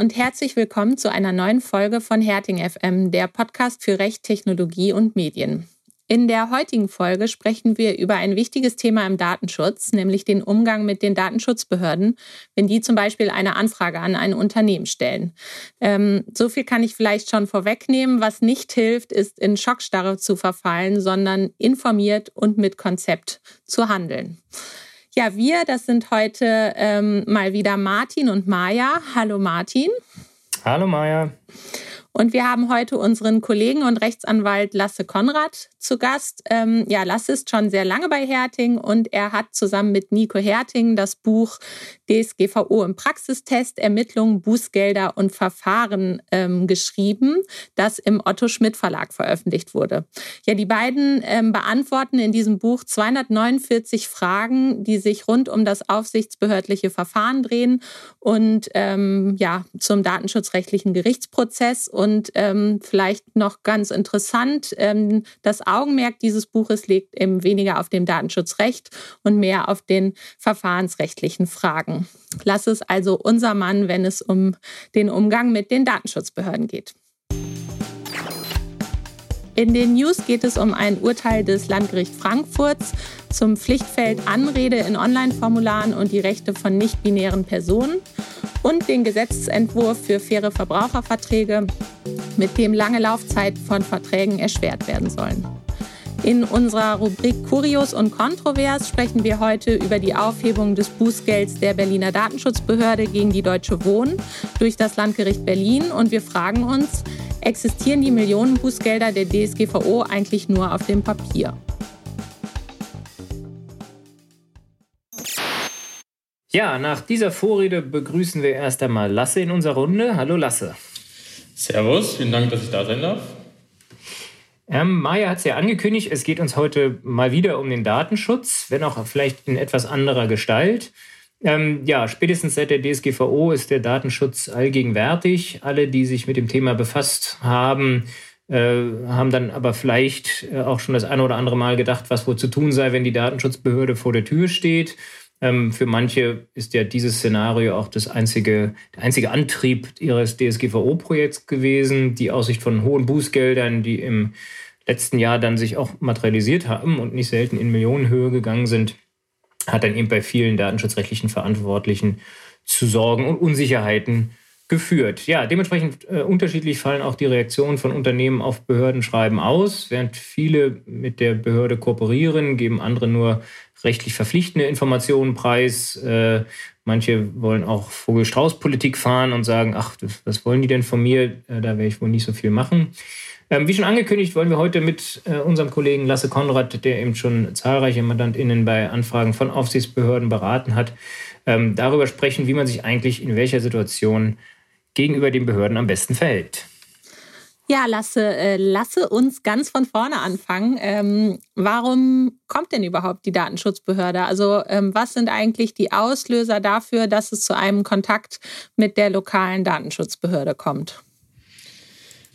Und herzlich willkommen zu einer neuen Folge von Herting FM, der Podcast für Recht, Technologie und Medien. In der heutigen Folge sprechen wir über ein wichtiges Thema im Datenschutz, nämlich den Umgang mit den Datenschutzbehörden, wenn die zum Beispiel eine Anfrage an ein Unternehmen stellen. Ähm, so viel kann ich vielleicht schon vorwegnehmen. Was nicht hilft, ist in Schockstarre zu verfallen, sondern informiert und mit Konzept zu handeln. Ja, wir, das sind heute ähm, mal wieder Martin und Maja. Hallo Martin. Hallo Maja. Und wir haben heute unseren Kollegen und Rechtsanwalt Lasse Konrad zu Gast. Ähm, ja, Lasse ist schon sehr lange bei Herting und er hat zusammen mit Nico Herting das Buch DSGVO im Praxistest, Ermittlungen, Bußgelder und Verfahren ähm, geschrieben, das im Otto Schmidt Verlag veröffentlicht wurde. Ja, die beiden ähm, beantworten in diesem Buch 249 Fragen, die sich rund um das aufsichtsbehördliche Verfahren drehen und ähm, ja, zum datenschutzrechtlichen Gerichtsprozess und ähm, vielleicht noch ganz interessant, ähm, das Augenmerk dieses Buches liegt eben weniger auf dem Datenschutzrecht und mehr auf den verfahrensrechtlichen Fragen. Lass es also unser Mann, wenn es um den Umgang mit den Datenschutzbehörden geht. In den News geht es um ein Urteil des Landgerichts Frankfurts zum Pflichtfeld Anrede in Online-Formularen und die Rechte von nicht-binären Personen und den Gesetzentwurf für faire Verbraucherverträge, mit dem lange Laufzeit von Verträgen erschwert werden sollen. In unserer Rubrik Kurios und Kontrovers sprechen wir heute über die Aufhebung des Bußgelds der Berliner Datenschutzbehörde gegen die Deutsche Wohnen durch das Landgericht Berlin und wir fragen uns, existieren die Millionen Bußgelder der DSGVO eigentlich nur auf dem Papier? Ja, nach dieser Vorrede begrüßen wir erst einmal Lasse in unserer Runde. Hallo Lasse. Servus, vielen Dank, dass ich da sein darf. Ähm, Maja hat es ja angekündigt, es geht uns heute mal wieder um den Datenschutz, wenn auch vielleicht in etwas anderer Gestalt. Ähm, ja, spätestens seit der DSGVO ist der Datenschutz allgegenwärtig. Alle, die sich mit dem Thema befasst haben, äh, haben dann aber vielleicht äh, auch schon das eine oder andere Mal gedacht, was wohl zu tun sei, wenn die Datenschutzbehörde vor der Tür steht. Ähm, für manche ist ja dieses Szenario auch das einzige, der einzige Antrieb ihres DSGVO-Projekts gewesen. Die Aussicht von hohen Bußgeldern, die im letzten Jahr dann sich auch materialisiert haben und nicht selten in Millionenhöhe gegangen sind, hat dann eben bei vielen datenschutzrechtlichen Verantwortlichen zu Sorgen und Unsicherheiten geführt. Ja, dementsprechend äh, unterschiedlich fallen auch die Reaktionen von Unternehmen auf Behördenschreiben aus. Während viele mit der Behörde kooperieren, geben andere nur rechtlich verpflichtende Informationen preis. Äh, manche wollen auch Vogel-Strauß-Politik fahren und sagen, ach, was wollen die denn von mir? Äh, da werde ich wohl nicht so viel machen. Ähm, wie schon angekündigt, wollen wir heute mit äh, unserem Kollegen Lasse Konrad, der eben schon zahlreiche MandantInnen bei Anfragen von Aufsichtsbehörden beraten hat, ähm, darüber sprechen, wie man sich eigentlich in welcher Situation gegenüber den Behörden am besten verhält. Ja, lasse, äh, lasse uns ganz von vorne anfangen. Ähm, warum kommt denn überhaupt die Datenschutzbehörde? Also ähm, was sind eigentlich die Auslöser dafür, dass es zu einem Kontakt mit der lokalen Datenschutzbehörde kommt?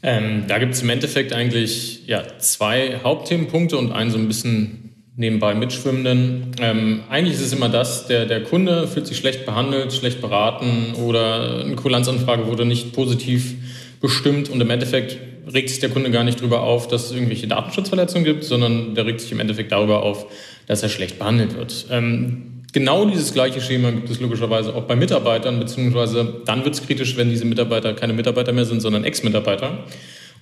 Ähm, da gibt es im Endeffekt eigentlich ja, zwei Hauptthemenpunkte und einen so ein bisschen nebenbei mitschwimmenden. Ähm, eigentlich ist es immer das, der, der Kunde fühlt sich schlecht behandelt, schlecht beraten oder eine Kulanzanfrage wurde nicht positiv bestimmt und im Endeffekt regt sich der Kunde gar nicht darüber auf, dass es irgendwelche Datenschutzverletzungen gibt, sondern der regt sich im Endeffekt darüber auf, dass er schlecht behandelt wird. Ähm, genau dieses gleiche Schema gibt es logischerweise auch bei Mitarbeitern, beziehungsweise dann wird es kritisch, wenn diese Mitarbeiter keine Mitarbeiter mehr sind, sondern Ex-Mitarbeiter.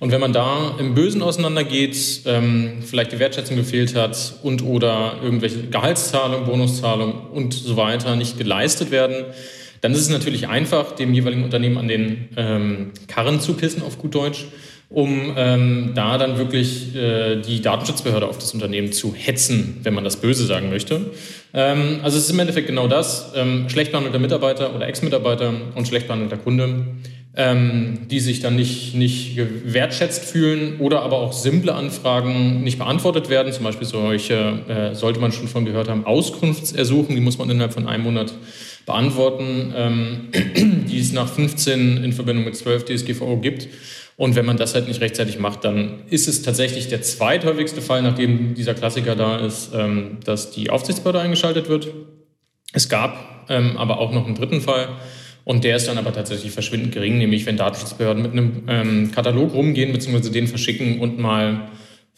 Und wenn man da im Bösen auseinandergeht, ähm, vielleicht die Wertschätzung gefehlt hat und oder irgendwelche Gehaltszahlungen, Bonuszahlungen und so weiter nicht geleistet werden, dann ist es natürlich einfach, dem jeweiligen Unternehmen an den ähm, Karren zu pissen, auf gut Deutsch, um ähm, da dann wirklich äh, die Datenschutzbehörde auf das Unternehmen zu hetzen, wenn man das Böse sagen möchte. Ähm, also es ist im Endeffekt genau das, ähm, schlecht behandelter Mitarbeiter oder Ex-Mitarbeiter und schlecht behandelter Kunde, ähm, die sich dann nicht, nicht wertschätzt fühlen oder aber auch simple Anfragen nicht beantwortet werden. Zum Beispiel solche, äh, sollte man schon von gehört haben, Auskunftsersuchen, die muss man innerhalb von einem Monat beantworten, ähm, die es nach 15 in Verbindung mit 12 DSGVO gibt. Und wenn man das halt nicht rechtzeitig macht, dann ist es tatsächlich der zweithäufigste Fall, nachdem dieser Klassiker da ist, ähm, dass die Aufsichtsbehörde eingeschaltet wird. Es gab ähm, aber auch noch einen dritten Fall. Und der ist dann aber tatsächlich verschwindend gering, nämlich wenn Datenschutzbehörden mit einem ähm, Katalog rumgehen, beziehungsweise den verschicken und mal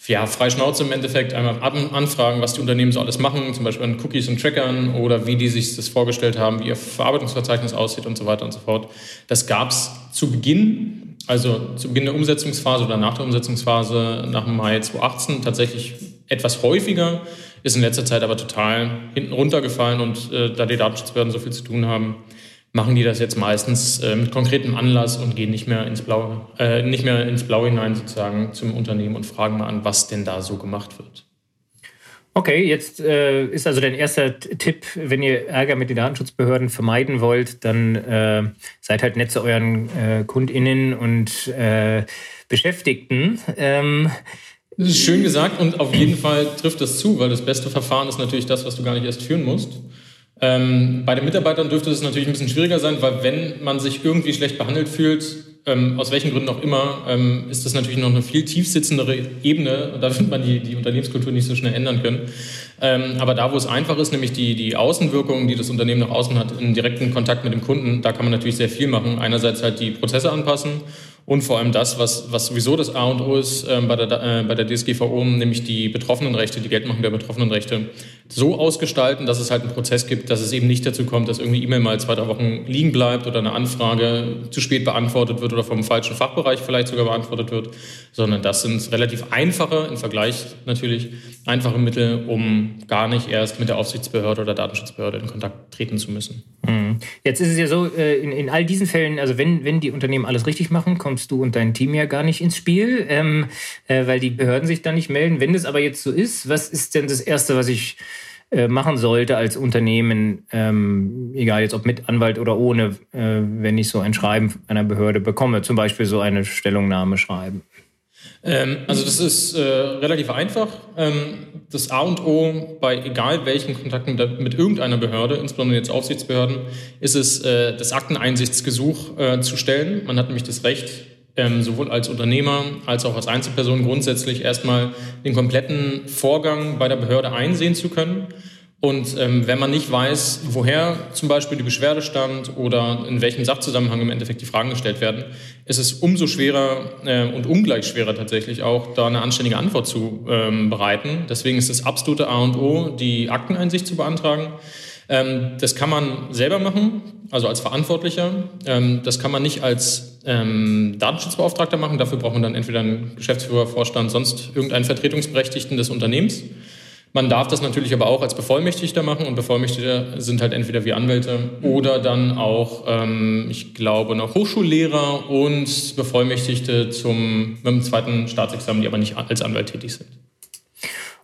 ja, frei Schnauze im Endeffekt einmal anfragen, was die Unternehmen so alles machen, zum Beispiel an Cookies und Trackern oder wie die sich das vorgestellt haben, wie ihr Verarbeitungsverzeichnis aussieht und so weiter und so fort. Das gab es zu Beginn, also zu Beginn der Umsetzungsphase oder nach der Umsetzungsphase nach Mai 2018 tatsächlich etwas häufiger, ist in letzter Zeit aber total hinten runtergefallen und äh, da die Datenschutzbehörden so viel zu tun haben, machen die das jetzt meistens äh, mit konkretem Anlass und gehen nicht mehr ins Blaue, äh, nicht mehr ins Blaue hinein sozusagen zum Unternehmen und fragen mal an, was denn da so gemacht wird. Okay, jetzt äh, ist also dein erster Tipp, wenn ihr Ärger mit den Datenschutzbehörden vermeiden wollt, dann äh, seid halt nett zu euren äh, KundInnen und äh, Beschäftigten. Ähm, das ist schön gesagt und auf jeden Fall trifft das zu, weil das beste Verfahren ist natürlich das, was du gar nicht erst führen musst. Ähm, bei den Mitarbeitern dürfte es natürlich ein bisschen schwieriger sein, weil wenn man sich irgendwie schlecht behandelt fühlt, ähm, aus welchen Gründen auch immer, ähm, ist das natürlich noch eine viel tiefsitzendere Ebene. Da wird man die, die Unternehmenskultur nicht so schnell ändern können. Ähm, aber da, wo es einfach ist, nämlich die, die Außenwirkungen, die das Unternehmen nach außen hat, in direkten Kontakt mit dem Kunden, da kann man natürlich sehr viel machen. Einerseits halt die Prozesse anpassen und vor allem das, was, was sowieso das A und O ist äh, bei, der, äh, bei der DSGVO, nämlich die Betroffenenrechte, die Geldmachung der Betroffenenrechte, so ausgestalten, dass es halt einen Prozess gibt, dass es eben nicht dazu kommt, dass irgendwie E-Mail mal zwei, drei Wochen liegen bleibt oder eine Anfrage zu spät beantwortet wird oder vom falschen Fachbereich vielleicht sogar beantwortet wird, sondern das sind relativ einfache, im Vergleich natürlich, einfache Mittel, um gar nicht erst mit der Aufsichtsbehörde oder Datenschutzbehörde in Kontakt treten zu müssen. Mhm. Jetzt ist es ja so, äh, in, in all diesen Fällen, also wenn, wenn die Unternehmen alles richtig machen, kommt kommst du und dein Team ja gar nicht ins Spiel, ähm, äh, weil die Behörden sich da nicht melden. Wenn das aber jetzt so ist, was ist denn das Erste, was ich äh, machen sollte als Unternehmen, ähm, egal jetzt ob mit Anwalt oder ohne, äh, wenn ich so ein Schreiben einer Behörde bekomme, zum Beispiel so eine Stellungnahme schreiben? Ähm, also das ist äh, relativ einfach. Ähm, das A und O bei egal welchen Kontakten mit, mit, irgendeiner Behörde, insbesondere jetzt Aufsichtsbehörden, ist es, äh, das Akteneinsichtsgesuch äh, zu stellen. Man hat nämlich das Recht, ähm, sowohl als Unternehmer als auch als Einzelperson grundsätzlich erstmal den kompletten Vorgang bei der Behörde einsehen zu können. Und ähm, wenn man nicht weiß, woher zum Beispiel die Beschwerde stammt oder in welchem Sachzusammenhang im Endeffekt die Fragen gestellt werden, ist es umso schwerer äh, und ungleich schwerer tatsächlich auch, da eine anständige Antwort zu ähm, bereiten. Deswegen ist das absolute A und O, die Akteneinsicht zu beantragen. Ähm, das kann man selber machen, also als Verantwortlicher. Ähm, das kann man nicht als ähm, Datenschutzbeauftragter machen. Dafür braucht man dann entweder einen Geschäftsführer, Vorstand, sonst irgendeinen Vertretungsberechtigten des Unternehmens. Man darf das natürlich aber auch als Bevollmächtigter machen und Bevollmächtigte sind halt entweder wie Anwälte oder dann auch, ähm, ich glaube, noch Hochschullehrer und Bevollmächtigte zum, mit dem zweiten Staatsexamen, die aber nicht als Anwalt tätig sind.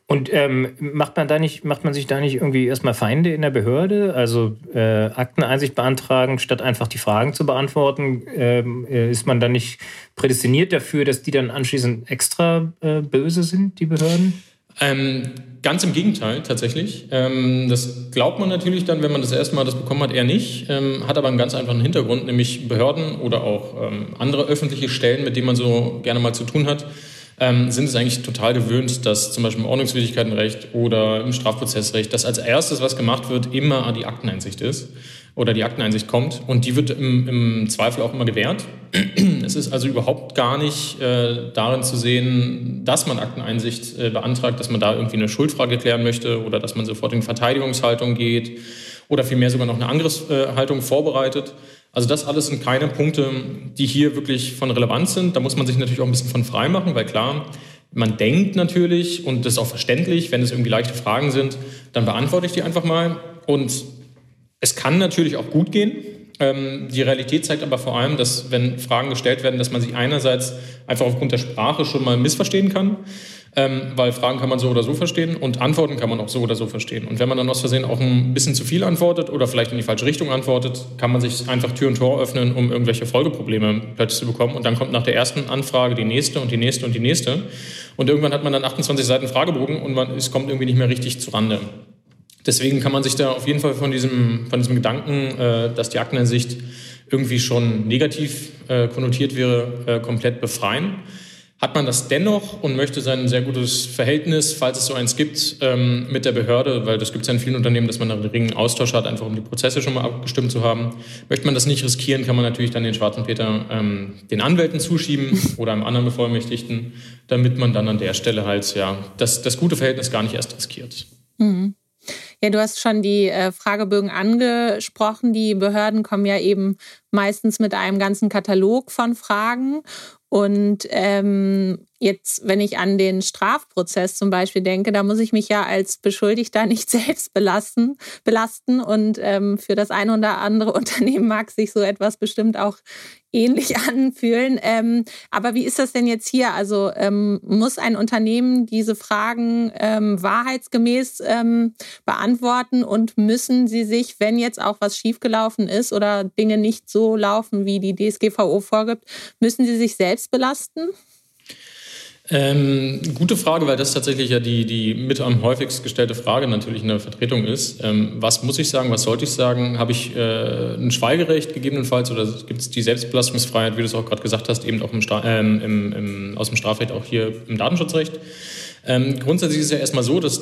Und ähm, macht man da nicht, macht man sich da nicht irgendwie erstmal Feinde in der Behörde? Also äh, Akteneinsicht beantragen, statt einfach die Fragen zu beantworten, ähm, äh, ist man dann nicht prädestiniert dafür, dass die dann anschließend extra äh, böse sind, die Behörden? Ähm, ganz im Gegenteil, tatsächlich. Ähm, das glaubt man natürlich dann, wenn man das erste Mal das bekommen hat, eher nicht. Ähm, hat aber einen ganz einfachen Hintergrund, nämlich Behörden oder auch ähm, andere öffentliche Stellen, mit denen man so gerne mal zu tun hat, ähm, sind es eigentlich total gewöhnt, dass zum Beispiel im Ordnungswidrigkeitenrecht oder im Strafprozessrecht, dass als erstes, was gemacht wird, immer die Akteneinsicht ist oder die Akteneinsicht kommt. Und die wird im, im Zweifel auch immer gewährt. Es ist also überhaupt gar nicht äh, darin zu sehen, dass man Akteneinsicht äh, beantragt, dass man da irgendwie eine Schuldfrage klären möchte oder dass man sofort in Verteidigungshaltung geht oder vielmehr sogar noch eine Angriffshaltung vorbereitet. Also das alles sind keine Punkte, die hier wirklich von Relevanz sind. Da muss man sich natürlich auch ein bisschen von frei machen, weil klar, man denkt natürlich, und das ist auch verständlich, wenn es irgendwie leichte Fragen sind, dann beantworte ich die einfach mal. Und es kann natürlich auch gut gehen. Ähm, die Realität zeigt aber vor allem, dass wenn Fragen gestellt werden, dass man sich einerseits einfach aufgrund der Sprache schon mal missverstehen kann, ähm, weil Fragen kann man so oder so verstehen und Antworten kann man auch so oder so verstehen. Und wenn man dann aus Versehen auch ein bisschen zu viel antwortet oder vielleicht in die falsche Richtung antwortet, kann man sich einfach Tür und Tor öffnen, um irgendwelche Folgeprobleme plötzlich zu bekommen. Und dann kommt nach der ersten Anfrage die nächste und die nächste und die nächste. Und irgendwann hat man dann 28 Seiten Fragebogen und man, es kommt irgendwie nicht mehr richtig zurande. Deswegen kann man sich da auf jeden Fall von diesem, von diesem Gedanken, äh, dass die Akteneinsicht irgendwie schon negativ äh, konnotiert wäre, äh, komplett befreien. hat man das dennoch und möchte sein sehr gutes Verhältnis, falls es so eins gibt, ähm, mit der Behörde, weil das gibt es ja in vielen Unternehmen, dass man einen regen Austausch hat, einfach um die Prozesse schon mal abgestimmt zu haben. Möchte man das nicht riskieren, kann man natürlich dann den schwarzen Peter ähm, den Anwälten zuschieben oder einem anderen Bevollmächtigten, damit man dann an der Stelle halt ja das, das gute Verhältnis gar nicht erst riskiert. Mhm. Ja, du hast schon die äh, Fragebögen angesprochen. Die Behörden kommen ja eben meistens mit einem ganzen Katalog von Fragen. Und ähm, jetzt, wenn ich an den Strafprozess zum Beispiel denke, da muss ich mich ja als Beschuldigter nicht selbst belasten. belasten. Und ähm, für das eine oder andere Unternehmen mag sich so etwas bestimmt auch ähnlich anfühlen. Ähm, aber wie ist das denn jetzt hier? Also ähm, muss ein Unternehmen diese Fragen ähm, wahrheitsgemäß ähm, beantworten und müssen sie sich, wenn jetzt auch was schiefgelaufen ist oder Dinge nicht so laufen, wie die DSGVO vorgibt, müssen sie sich selbst belasten? Ähm, gute Frage, weil das tatsächlich ja die, die mit am häufigst gestellte Frage natürlich in der Vertretung ist. Ähm, was muss ich sagen, was sollte ich sagen? Habe ich äh, ein Schweigerecht gegebenenfalls oder gibt es die Selbstbelastungsfreiheit, wie du es auch gerade gesagt hast, eben auch im, ähm, im, im, aus dem Strafrecht auch hier im Datenschutzrecht? Ähm, grundsätzlich ist es ja erstmal so, dass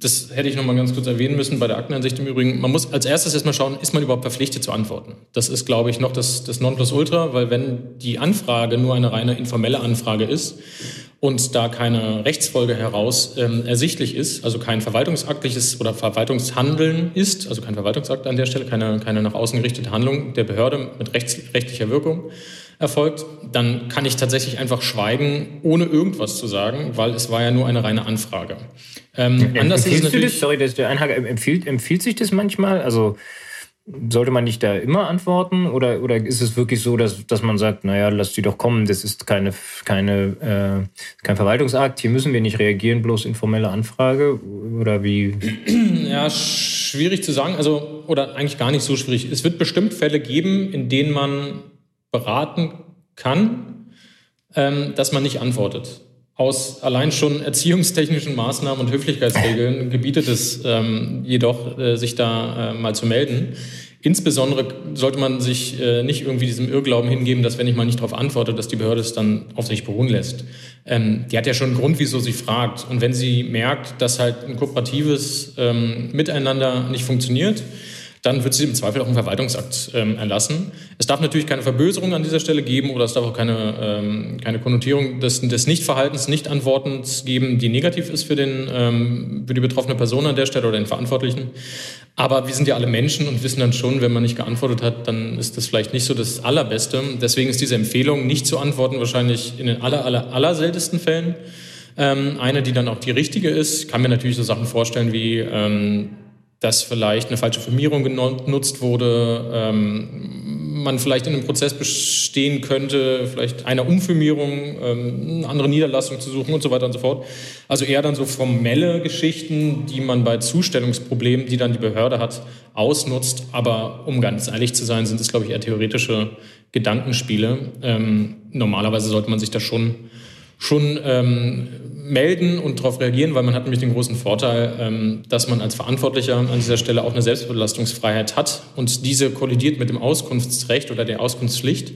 das hätte ich noch mal ganz kurz erwähnen müssen bei der Aktenansicht im Übrigen. Man muss als erstes erstmal schauen, ist man überhaupt verpflichtet zu antworten? Das ist, glaube ich, noch das, das Nonplusultra, weil wenn die Anfrage nur eine reine informelle Anfrage ist und da keine Rechtsfolge heraus ähm, ersichtlich ist, also kein verwaltungsaktliches oder Verwaltungshandeln ist, also kein Verwaltungsakt an der Stelle, keine, keine nach außen gerichtete Handlung der Behörde mit rechts, rechtlicher Wirkung, erfolgt, dann kann ich tatsächlich einfach schweigen, ohne irgendwas zu sagen, weil es war ja nur eine reine Anfrage. Ähm, anders ist es natürlich. Das, sorry, dass der Einhage empfiehlt, empfiehlt sich das manchmal? Also sollte man nicht da immer antworten oder, oder ist es wirklich so, dass, dass man sagt, naja, lass die doch kommen, das ist keine, keine, äh, kein Verwaltungsakt, hier müssen wir nicht reagieren, bloß informelle Anfrage oder wie? Ja, schwierig zu sagen, also oder eigentlich gar nicht so schwierig. Es wird bestimmt Fälle geben, in denen man beraten kann, ähm, dass man nicht antwortet. Aus allein schon erziehungstechnischen Maßnahmen und Höflichkeitsregeln gebietet es ähm, jedoch, äh, sich da äh, mal zu melden. Insbesondere sollte man sich äh, nicht irgendwie diesem Irrglauben hingeben, dass wenn ich mal nicht darauf antworte, dass die Behörde es dann auf sich beruhen lässt. Ähm, die hat ja schon einen Grund, wieso sie fragt. Und wenn sie merkt, dass halt ein kooperatives ähm, Miteinander nicht funktioniert, dann wird sie im Zweifel auch einen Verwaltungsakt ähm, erlassen. Es darf natürlich keine Verböserung an dieser Stelle geben oder es darf auch keine, ähm, keine Konnotierung des, des Nichtverhaltens, Nichtantwortens geben, die negativ ist für, den, ähm, für die betroffene Person an der Stelle oder den Verantwortlichen. Aber wir sind ja alle Menschen und wissen dann schon, wenn man nicht geantwortet hat, dann ist das vielleicht nicht so das Allerbeste. Deswegen ist diese Empfehlung, nicht zu antworten, wahrscheinlich in den aller, aller, aller seltensten Fällen ähm, eine, die dann auch die richtige ist. Ich kann mir natürlich so Sachen vorstellen wie ähm, dass vielleicht eine falsche Firmierung genutzt wurde, ähm, man vielleicht in einem Prozess bestehen könnte, vielleicht einer Umfirmierung, ähm, eine andere Niederlassung zu suchen und so weiter und so fort. Also eher dann so formelle Geschichten, die man bei Zustellungsproblemen, die dann die Behörde hat, ausnutzt. Aber um ganz ehrlich zu sein, sind es, glaube ich, eher theoretische Gedankenspiele. Ähm, normalerweise sollte man sich da schon, schon ähm, melden und darauf reagieren, weil man hat nämlich den großen Vorteil, ähm, dass man als Verantwortlicher an dieser Stelle auch eine Selbstbelastungsfreiheit hat und diese kollidiert mit dem Auskunftsrecht oder der Auskunftspflicht.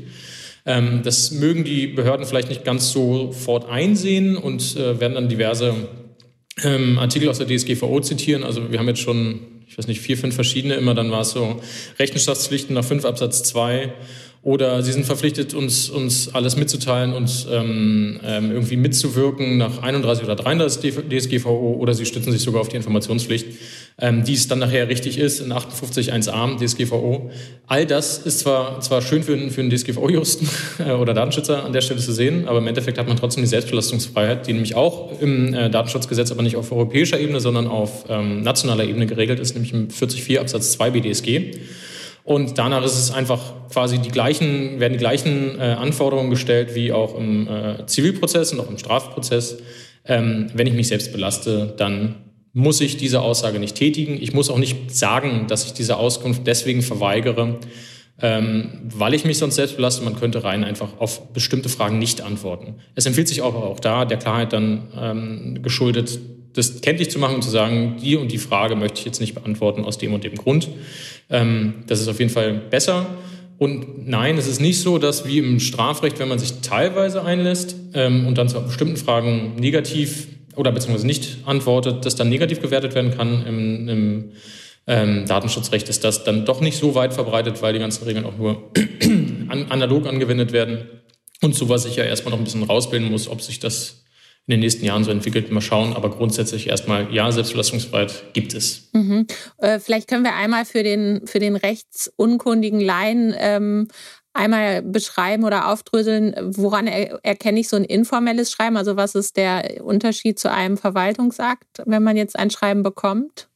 Ähm, das mögen die Behörden vielleicht nicht ganz sofort einsehen und äh, werden dann diverse ähm, Artikel aus der DSGVO zitieren. Also wir haben jetzt schon, ich weiß nicht, vier, fünf verschiedene immer, dann war es so Rechenschaftspflichten nach 5 Absatz 2 oder sie sind verpflichtet, uns, uns alles mitzuteilen und ähm, ähm irgendwie mitzuwirken nach 31 oder 33 DSGVO oder sie stützen sich sogar auf die Informationspflicht, ähm, die es dann nachher richtig ist in 58.1a DSGVO. All das ist zwar, zwar schön für, für einen DSGVO-Justen äh, oder Datenschützer an der Stelle zu sehen, aber im Endeffekt hat man trotzdem die Selbstbelastungsfreiheit, die nämlich auch im äh, Datenschutzgesetz, aber nicht auf europäischer Ebene, sondern auf ähm, nationaler Ebene geregelt ist, nämlich im 44 Absatz 2 BDSG. Und danach ist es einfach quasi die gleichen, werden die gleichen äh, Anforderungen gestellt wie auch im äh, Zivilprozess und auch im Strafprozess. Ähm, wenn ich mich selbst belaste, dann muss ich diese Aussage nicht tätigen. Ich muss auch nicht sagen, dass ich diese Auskunft deswegen verweigere, ähm, weil ich mich sonst selbst belaste. Man könnte rein einfach auf bestimmte Fragen nicht antworten. Es empfiehlt sich auch, auch da der Klarheit dann ähm, geschuldet, das kenntlich zu machen und zu sagen, die und die Frage möchte ich jetzt nicht beantworten aus dem und dem Grund. Ähm, das ist auf jeden Fall besser. Und nein, es ist nicht so, dass wie im Strafrecht, wenn man sich teilweise einlässt, ähm, und dann zu bestimmten Fragen negativ oder beziehungsweise nicht antwortet, das dann negativ gewertet werden kann. Im, im ähm, Datenschutzrecht ist das dann doch nicht so weit verbreitet, weil die ganzen Regeln auch nur an, analog angewendet werden und sowas sich ja erstmal noch ein bisschen rausbilden muss, ob sich das in den nächsten Jahren so entwickelt, mal schauen. Aber grundsätzlich erstmal, ja, Selbstverlassungsfreiheit gibt es. Mhm. Äh, vielleicht können wir einmal für den, für den rechtsunkundigen Laien ähm, einmal beschreiben oder aufdröseln, woran er, erkenne ich so ein informelles Schreiben? Also was ist der Unterschied zu einem Verwaltungsakt, wenn man jetzt ein Schreiben bekommt?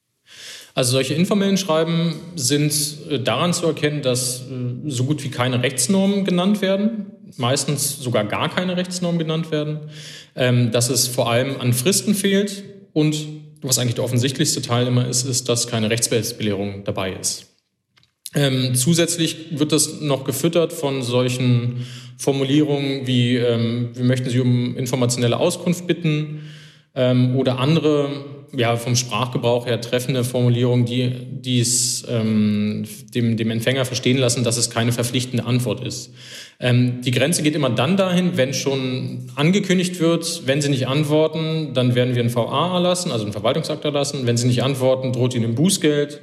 Also solche informellen Schreiben sind äh, daran zu erkennen, dass äh, so gut wie keine Rechtsnormen genannt werden, meistens sogar gar keine Rechtsnormen genannt werden, ähm, dass es vor allem an Fristen fehlt und was eigentlich der offensichtlichste Teil immer ist, ist, dass keine Rechtsbelehrung dabei ist. Ähm, zusätzlich wird das noch gefüttert von solchen Formulierungen wie ähm, wir möchten Sie um informationelle Auskunft bitten ähm, oder andere ja, vom Sprachgebrauch her treffende Formulierungen, die es ähm, dem, dem Empfänger verstehen lassen, dass es keine verpflichtende Antwort ist. Ähm, die Grenze geht immer dann dahin, wenn schon angekündigt wird, wenn Sie nicht antworten, dann werden wir ein VA erlassen, also einen Verwaltungsakt erlassen. Wenn Sie nicht antworten, droht Ihnen ein Bußgeld.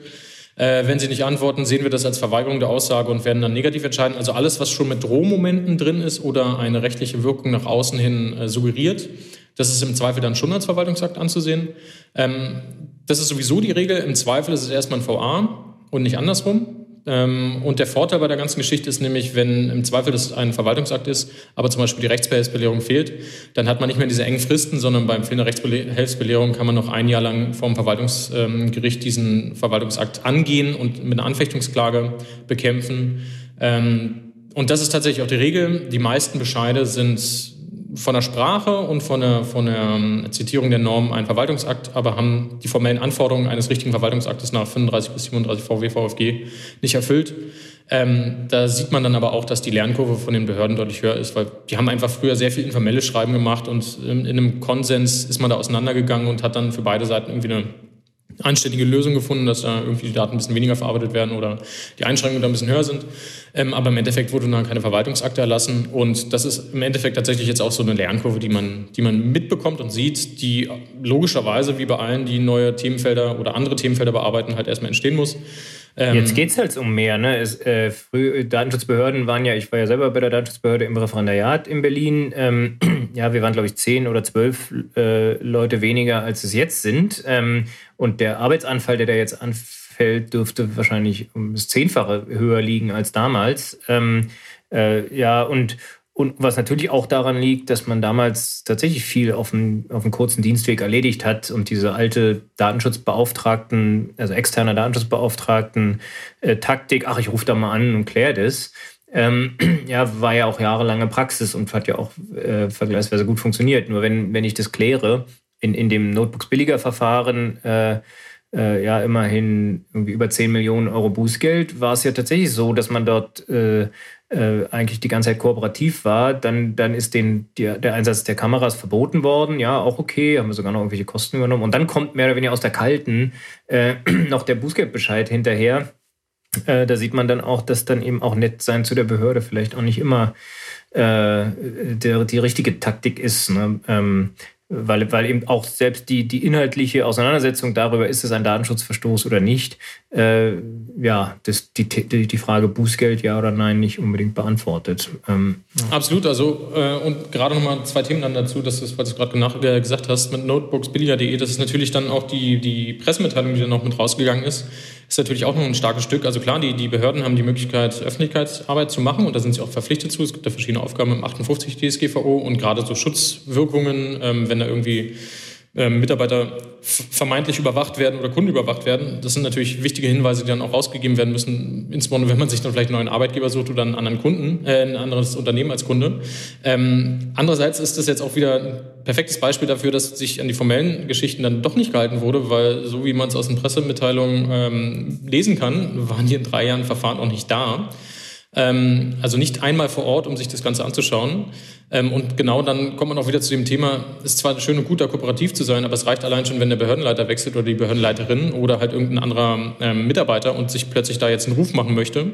Äh, wenn Sie nicht antworten, sehen wir das als Verweigerung der Aussage und werden dann negativ entscheiden. Also alles, was schon mit Drohmomenten drin ist oder eine rechtliche Wirkung nach außen hin äh, suggeriert, das ist im Zweifel dann schon als Verwaltungsakt anzusehen. Ähm, das ist sowieso die Regel. Im Zweifel ist es erstmal ein VA und nicht andersrum. Ähm, und der Vorteil bei der ganzen Geschichte ist nämlich, wenn im Zweifel das ein Verwaltungsakt ist, aber zum Beispiel die Rechtsbehelfsbelehrung fehlt, dann hat man nicht mehr diese engen Fristen, sondern beim Fehlen der Rechtsbehelfsbelehrung kann man noch ein Jahr lang vom Verwaltungsgericht diesen Verwaltungsakt angehen und mit einer Anfechtungsklage bekämpfen. Ähm, und das ist tatsächlich auch die Regel. Die meisten Bescheide sind von der Sprache und von der, von der ähm, Zitierung der Norm ein Verwaltungsakt, aber haben die formellen Anforderungen eines richtigen Verwaltungsaktes nach 35 bis 37 VW VfG nicht erfüllt. Ähm, da sieht man dann aber auch, dass die Lernkurve von den Behörden deutlich höher ist, weil die haben einfach früher sehr viel informelles Schreiben gemacht und in, in einem Konsens ist man da auseinandergegangen und hat dann für beide Seiten irgendwie eine anständige Lösung gefunden, dass da irgendwie die Daten ein bisschen weniger verarbeitet werden oder die Einschränkungen da ein bisschen höher sind. Ähm, aber im Endeffekt wurde dann keine Verwaltungsakte erlassen und das ist im Endeffekt tatsächlich jetzt auch so eine Lernkurve, die man, die man mitbekommt und sieht, die logischerweise wie bei allen, die neue Themenfelder oder andere Themenfelder bearbeiten, halt erstmal entstehen muss. Ähm, Jetzt geht es halt um mehr. Ne? Es, äh, früh, Datenschutzbehörden waren ja, ich war ja selber bei der Datenschutzbehörde im Referendariat in Berlin. Ähm, ja, wir waren, glaube ich, zehn oder zwölf äh, Leute weniger, als es jetzt sind. Ähm, und der Arbeitsanfall, der da jetzt anfällt, dürfte wahrscheinlich um das Zehnfache höher liegen als damals. Ähm, äh, ja, und, und was natürlich auch daran liegt, dass man damals tatsächlich viel auf einem, auf kurzen Dienstweg erledigt hat und diese alte Datenschutzbeauftragten, also externer Datenschutzbeauftragten äh, Taktik, ach, ich rufe da mal an und kläre das, ähm, ja, war ja auch jahrelange Praxis und hat ja auch äh, vergleichsweise gut funktioniert. Nur wenn, wenn ich das kläre, in, in dem Notebooks-Billiger-Verfahren äh, äh, ja immerhin irgendwie über 10 Millionen Euro Bußgeld, war es ja tatsächlich so, dass man dort äh, äh, eigentlich die ganze Zeit kooperativ war. Dann, dann ist den, der, der Einsatz der Kameras verboten worden. Ja, auch okay, haben wir sogar noch irgendwelche Kosten übernommen. Und dann kommt mehr oder weniger aus der Kalten äh, noch der Bußgeldbescheid hinterher. Äh, da sieht man dann auch, dass dann eben auch nett sein zu der Behörde vielleicht auch nicht immer äh, der, die richtige Taktik ist. Ne? Ähm, weil, weil eben auch selbst die, die inhaltliche Auseinandersetzung darüber, ist es ein Datenschutzverstoß oder nicht, äh, ja, das, die, die, die Frage Bußgeld ja oder nein nicht unbedingt beantwortet. Ähm, ja. Absolut, also äh, und gerade nochmal zwei Themen dann dazu, dass du, was du gerade äh, gesagt hast, mit notebooksbilliger.de, das ist natürlich dann auch die, die Pressemitteilung, die dann noch mit rausgegangen ist, ist natürlich auch noch ein starkes Stück. Also klar, die, die Behörden haben die Möglichkeit, Öffentlichkeitsarbeit zu machen und da sind sie auch verpflichtet zu. Es gibt da verschiedene Aufgaben im 58 DSGVO und gerade so Schutzwirkungen, ähm, wenn da irgendwie ähm, Mitarbeiter vermeintlich überwacht werden oder Kunden überwacht werden. Das sind natürlich wichtige Hinweise, die dann auch rausgegeben werden müssen, insbesondere wenn man sich dann vielleicht einen neuen Arbeitgeber sucht oder einen anderen Kunden, äh, ein anderes Unternehmen als Kunde. Ähm, andererseits ist das jetzt auch wieder ein perfektes Beispiel dafür, dass sich an die formellen Geschichten dann doch nicht gehalten wurde, weil so wie man es aus den Pressemitteilungen ähm, lesen kann, waren die in drei Jahren Verfahren auch nicht da. Ähm, also nicht einmal vor Ort, um sich das Ganze anzuschauen. Ähm, und genau dann kommt man auch wieder zu dem Thema, es ist zwar schön und gut, da kooperativ zu sein, aber es reicht allein schon, wenn der Behördenleiter wechselt oder die Behördenleiterin oder halt irgendein anderer ähm, Mitarbeiter und sich plötzlich da jetzt einen Ruf machen möchte.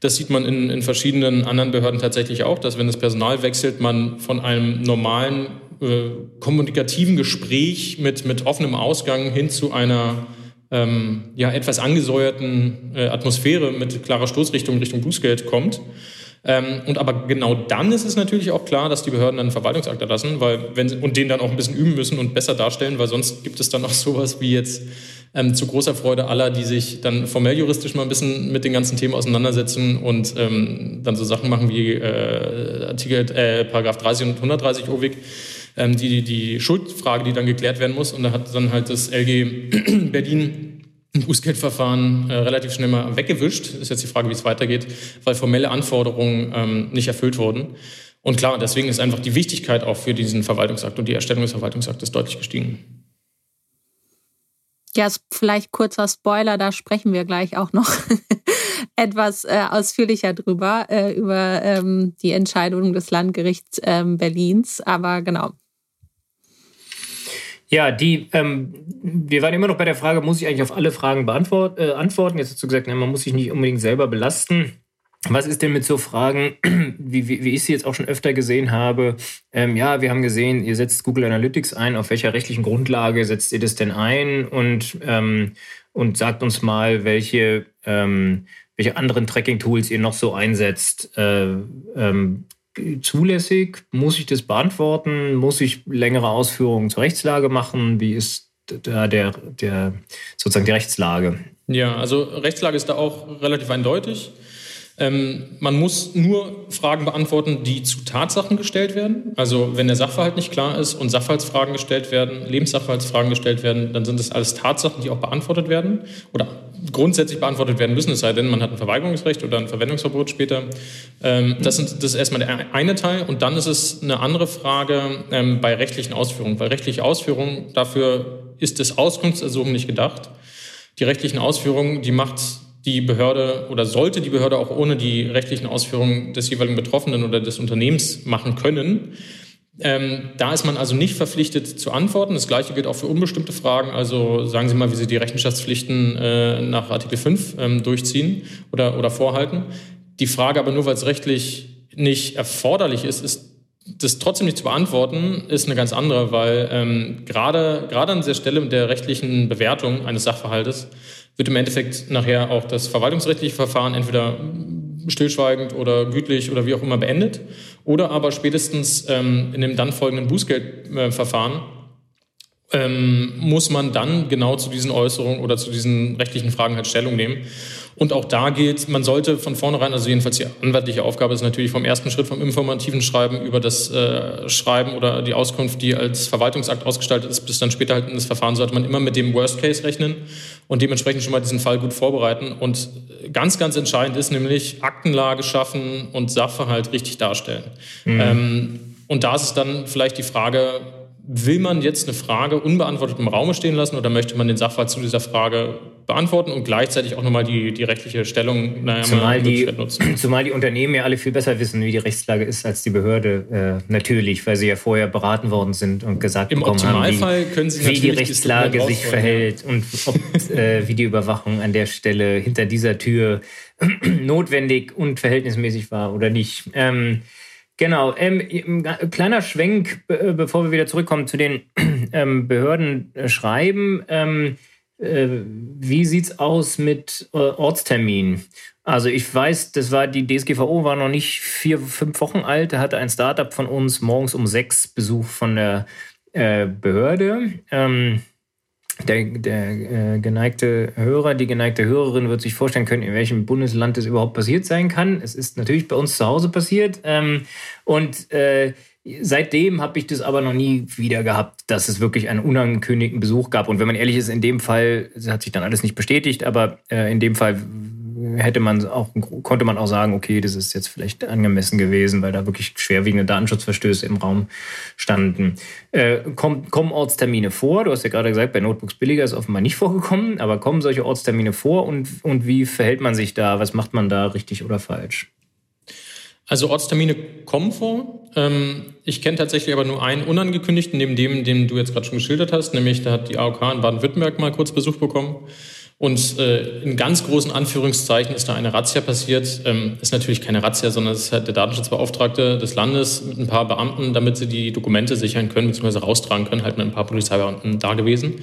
Das sieht man in, in verschiedenen anderen Behörden tatsächlich auch, dass wenn das Personal wechselt, man von einem normalen äh, kommunikativen Gespräch mit, mit offenem Ausgang hin zu einer ähm, ja, etwas angesäuerten äh, Atmosphäre mit klarer Stoßrichtung Richtung Bußgeld kommt. Ähm, und aber genau dann ist es natürlich auch klar, dass die Behörden einen Verwaltungsakt erlassen, weil wenn und den dann auch ein bisschen üben müssen und besser darstellen, weil sonst gibt es dann auch sowas wie jetzt ähm, zu großer Freude aller, die sich dann formell juristisch mal ein bisschen mit den ganzen Themen auseinandersetzen und ähm, dann so Sachen machen wie äh, Artikel äh, Paragraph 30 und 130 OWIG ähm, die, die Schuldfrage, die dann geklärt werden muss. Und da hat dann halt das LG Berlin ein Bußgeldverfahren äh, relativ schnell mal weggewischt. Ist jetzt die Frage, wie es weitergeht, weil formelle Anforderungen ähm, nicht erfüllt wurden. Und klar, deswegen ist einfach die Wichtigkeit auch für diesen Verwaltungsakt und die Erstellung des Verwaltungsaktes deutlich gestiegen. Ja, vielleicht kurzer Spoiler, da sprechen wir gleich auch noch etwas äh, ausführlicher drüber, äh, über ähm, die Entscheidung des Landgerichts ähm, Berlins. Aber genau. Ja, die, ähm, wir waren immer noch bei der Frage, muss ich eigentlich auf alle Fragen beantwort, äh, antworten? Jetzt hast du gesagt, na, man muss sich nicht unbedingt selber belasten. Was ist denn mit so Fragen, wie, wie, wie ich sie jetzt auch schon öfter gesehen habe? Ähm, ja, wir haben gesehen, ihr setzt Google Analytics ein. Auf welcher rechtlichen Grundlage setzt ihr das denn ein? Und, ähm, und sagt uns mal, welche, ähm, welche anderen Tracking-Tools ihr noch so einsetzt. Äh, ähm, zulässig? Muss ich das beantworten? Muss ich längere Ausführungen zur Rechtslage machen? Wie ist da der, der, sozusagen die Rechtslage? Ja, also Rechtslage ist da auch relativ eindeutig. Ähm, man muss nur Fragen beantworten, die zu Tatsachen gestellt werden. Also wenn der Sachverhalt nicht klar ist und Sachverhaltsfragen gestellt werden, Lebenssachverhaltsfragen gestellt werden, dann sind das alles Tatsachen, die auch beantwortet werden oder grundsätzlich beantwortet werden müssen, es sei denn, man hat ein Verweigerungsrecht oder ein Verwendungsverbot später. Ähm, das, sind, das ist erstmal der eine Teil. Und dann ist es eine andere Frage ähm, bei rechtlichen Ausführungen. Bei rechtliche Ausführungen, dafür ist das Auskunftsersuchen nicht gedacht. Die rechtlichen Ausführungen, die macht die Behörde oder sollte die Behörde auch ohne die rechtlichen Ausführungen des jeweiligen Betroffenen oder des Unternehmens machen können. Ähm, da ist man also nicht verpflichtet zu antworten. Das Gleiche gilt auch für unbestimmte Fragen. Also sagen Sie mal, wie Sie die Rechenschaftspflichten äh, nach Artikel 5 ähm, durchziehen oder, oder vorhalten. Die Frage aber nur, weil es rechtlich nicht erforderlich ist, ist das trotzdem nicht zu beantworten, ist eine ganz andere, weil ähm, gerade, gerade an der Stelle der rechtlichen Bewertung eines Sachverhaltes wird im Endeffekt nachher auch das verwaltungsrechtliche Verfahren entweder stillschweigend oder gütlich oder wie auch immer beendet oder aber spätestens ähm, in dem dann folgenden Bußgeldverfahren ähm, muss man dann genau zu diesen Äußerungen oder zu diesen rechtlichen Fragen halt Stellung nehmen. Und auch da gilt, man sollte von vornherein, also jedenfalls die anwaltliche Aufgabe ist natürlich vom ersten Schritt vom informativen Schreiben über das äh, Schreiben oder die Auskunft, die als Verwaltungsakt ausgestaltet ist, bis dann später halt in das Verfahren, sollte man immer mit dem Worst Case rechnen und dementsprechend schon mal diesen Fall gut vorbereiten. Und ganz, ganz entscheidend ist nämlich Aktenlage schaffen und Sachverhalt richtig darstellen. Mhm. Ähm, und da ist es dann vielleicht die Frage, will man jetzt eine Frage unbeantwortet im Raum stehen lassen oder möchte man den Sachverhalt zu dieser Frage beantworten und gleichzeitig auch nochmal die, die rechtliche Stellung naja, zumal, die, nutzen? zumal die Unternehmen ja alle viel besser wissen, wie die Rechtslage ist als die Behörde. Äh, natürlich, weil sie ja vorher beraten worden sind und gesagt Im bekommen haben, wie, wie die Rechtslage sich verhält und ob, äh, wie die Überwachung an der Stelle hinter dieser Tür notwendig und verhältnismäßig war oder nicht. Ähm, Genau, ähm, kleiner Schwenk, äh, bevor wir wieder zurückkommen zu den ähm, Behörden äh, schreiben. Ähm, äh, wie sieht's aus mit äh, Ortstermin? Also ich weiß, das war die DSGVO war noch nicht vier, fünf Wochen alt. Da hatte ein Startup von uns morgens um sechs Besuch von der äh, Behörde. Ähm, der, der äh, geneigte Hörer, die geneigte Hörerin wird sich vorstellen können, in welchem Bundesland das überhaupt passiert sein kann. Es ist natürlich bei uns zu Hause passiert. Ähm, und äh, seitdem habe ich das aber noch nie wieder gehabt, dass es wirklich einen unangekündigten Besuch gab. Und wenn man ehrlich ist, in dem Fall, hat sich dann alles nicht bestätigt, aber äh, in dem Fall hätte man auch, konnte man auch sagen, okay, das ist jetzt vielleicht angemessen gewesen, weil da wirklich schwerwiegende Datenschutzverstöße im Raum standen. Äh, kommen, kommen Ortstermine vor? Du hast ja gerade gesagt, bei Notebooks billiger ist offenbar nicht vorgekommen, aber kommen solche Ortstermine vor und, und wie verhält man sich da? Was macht man da richtig oder falsch? Also Ortstermine kommen vor. Ähm, ich kenne tatsächlich aber nur einen unangekündigten, neben dem, den du jetzt gerade schon geschildert hast, nämlich da hat die AOK in Baden-Württemberg mal kurz Besuch bekommen. Und äh, in ganz großen Anführungszeichen ist da eine Razzia passiert. Ähm, ist natürlich keine Razzia, sondern es ist halt der Datenschutzbeauftragte des Landes mit ein paar Beamten, damit sie die Dokumente sichern können bzw. raustragen können, halt mit ein paar Polizeibeamten da gewesen.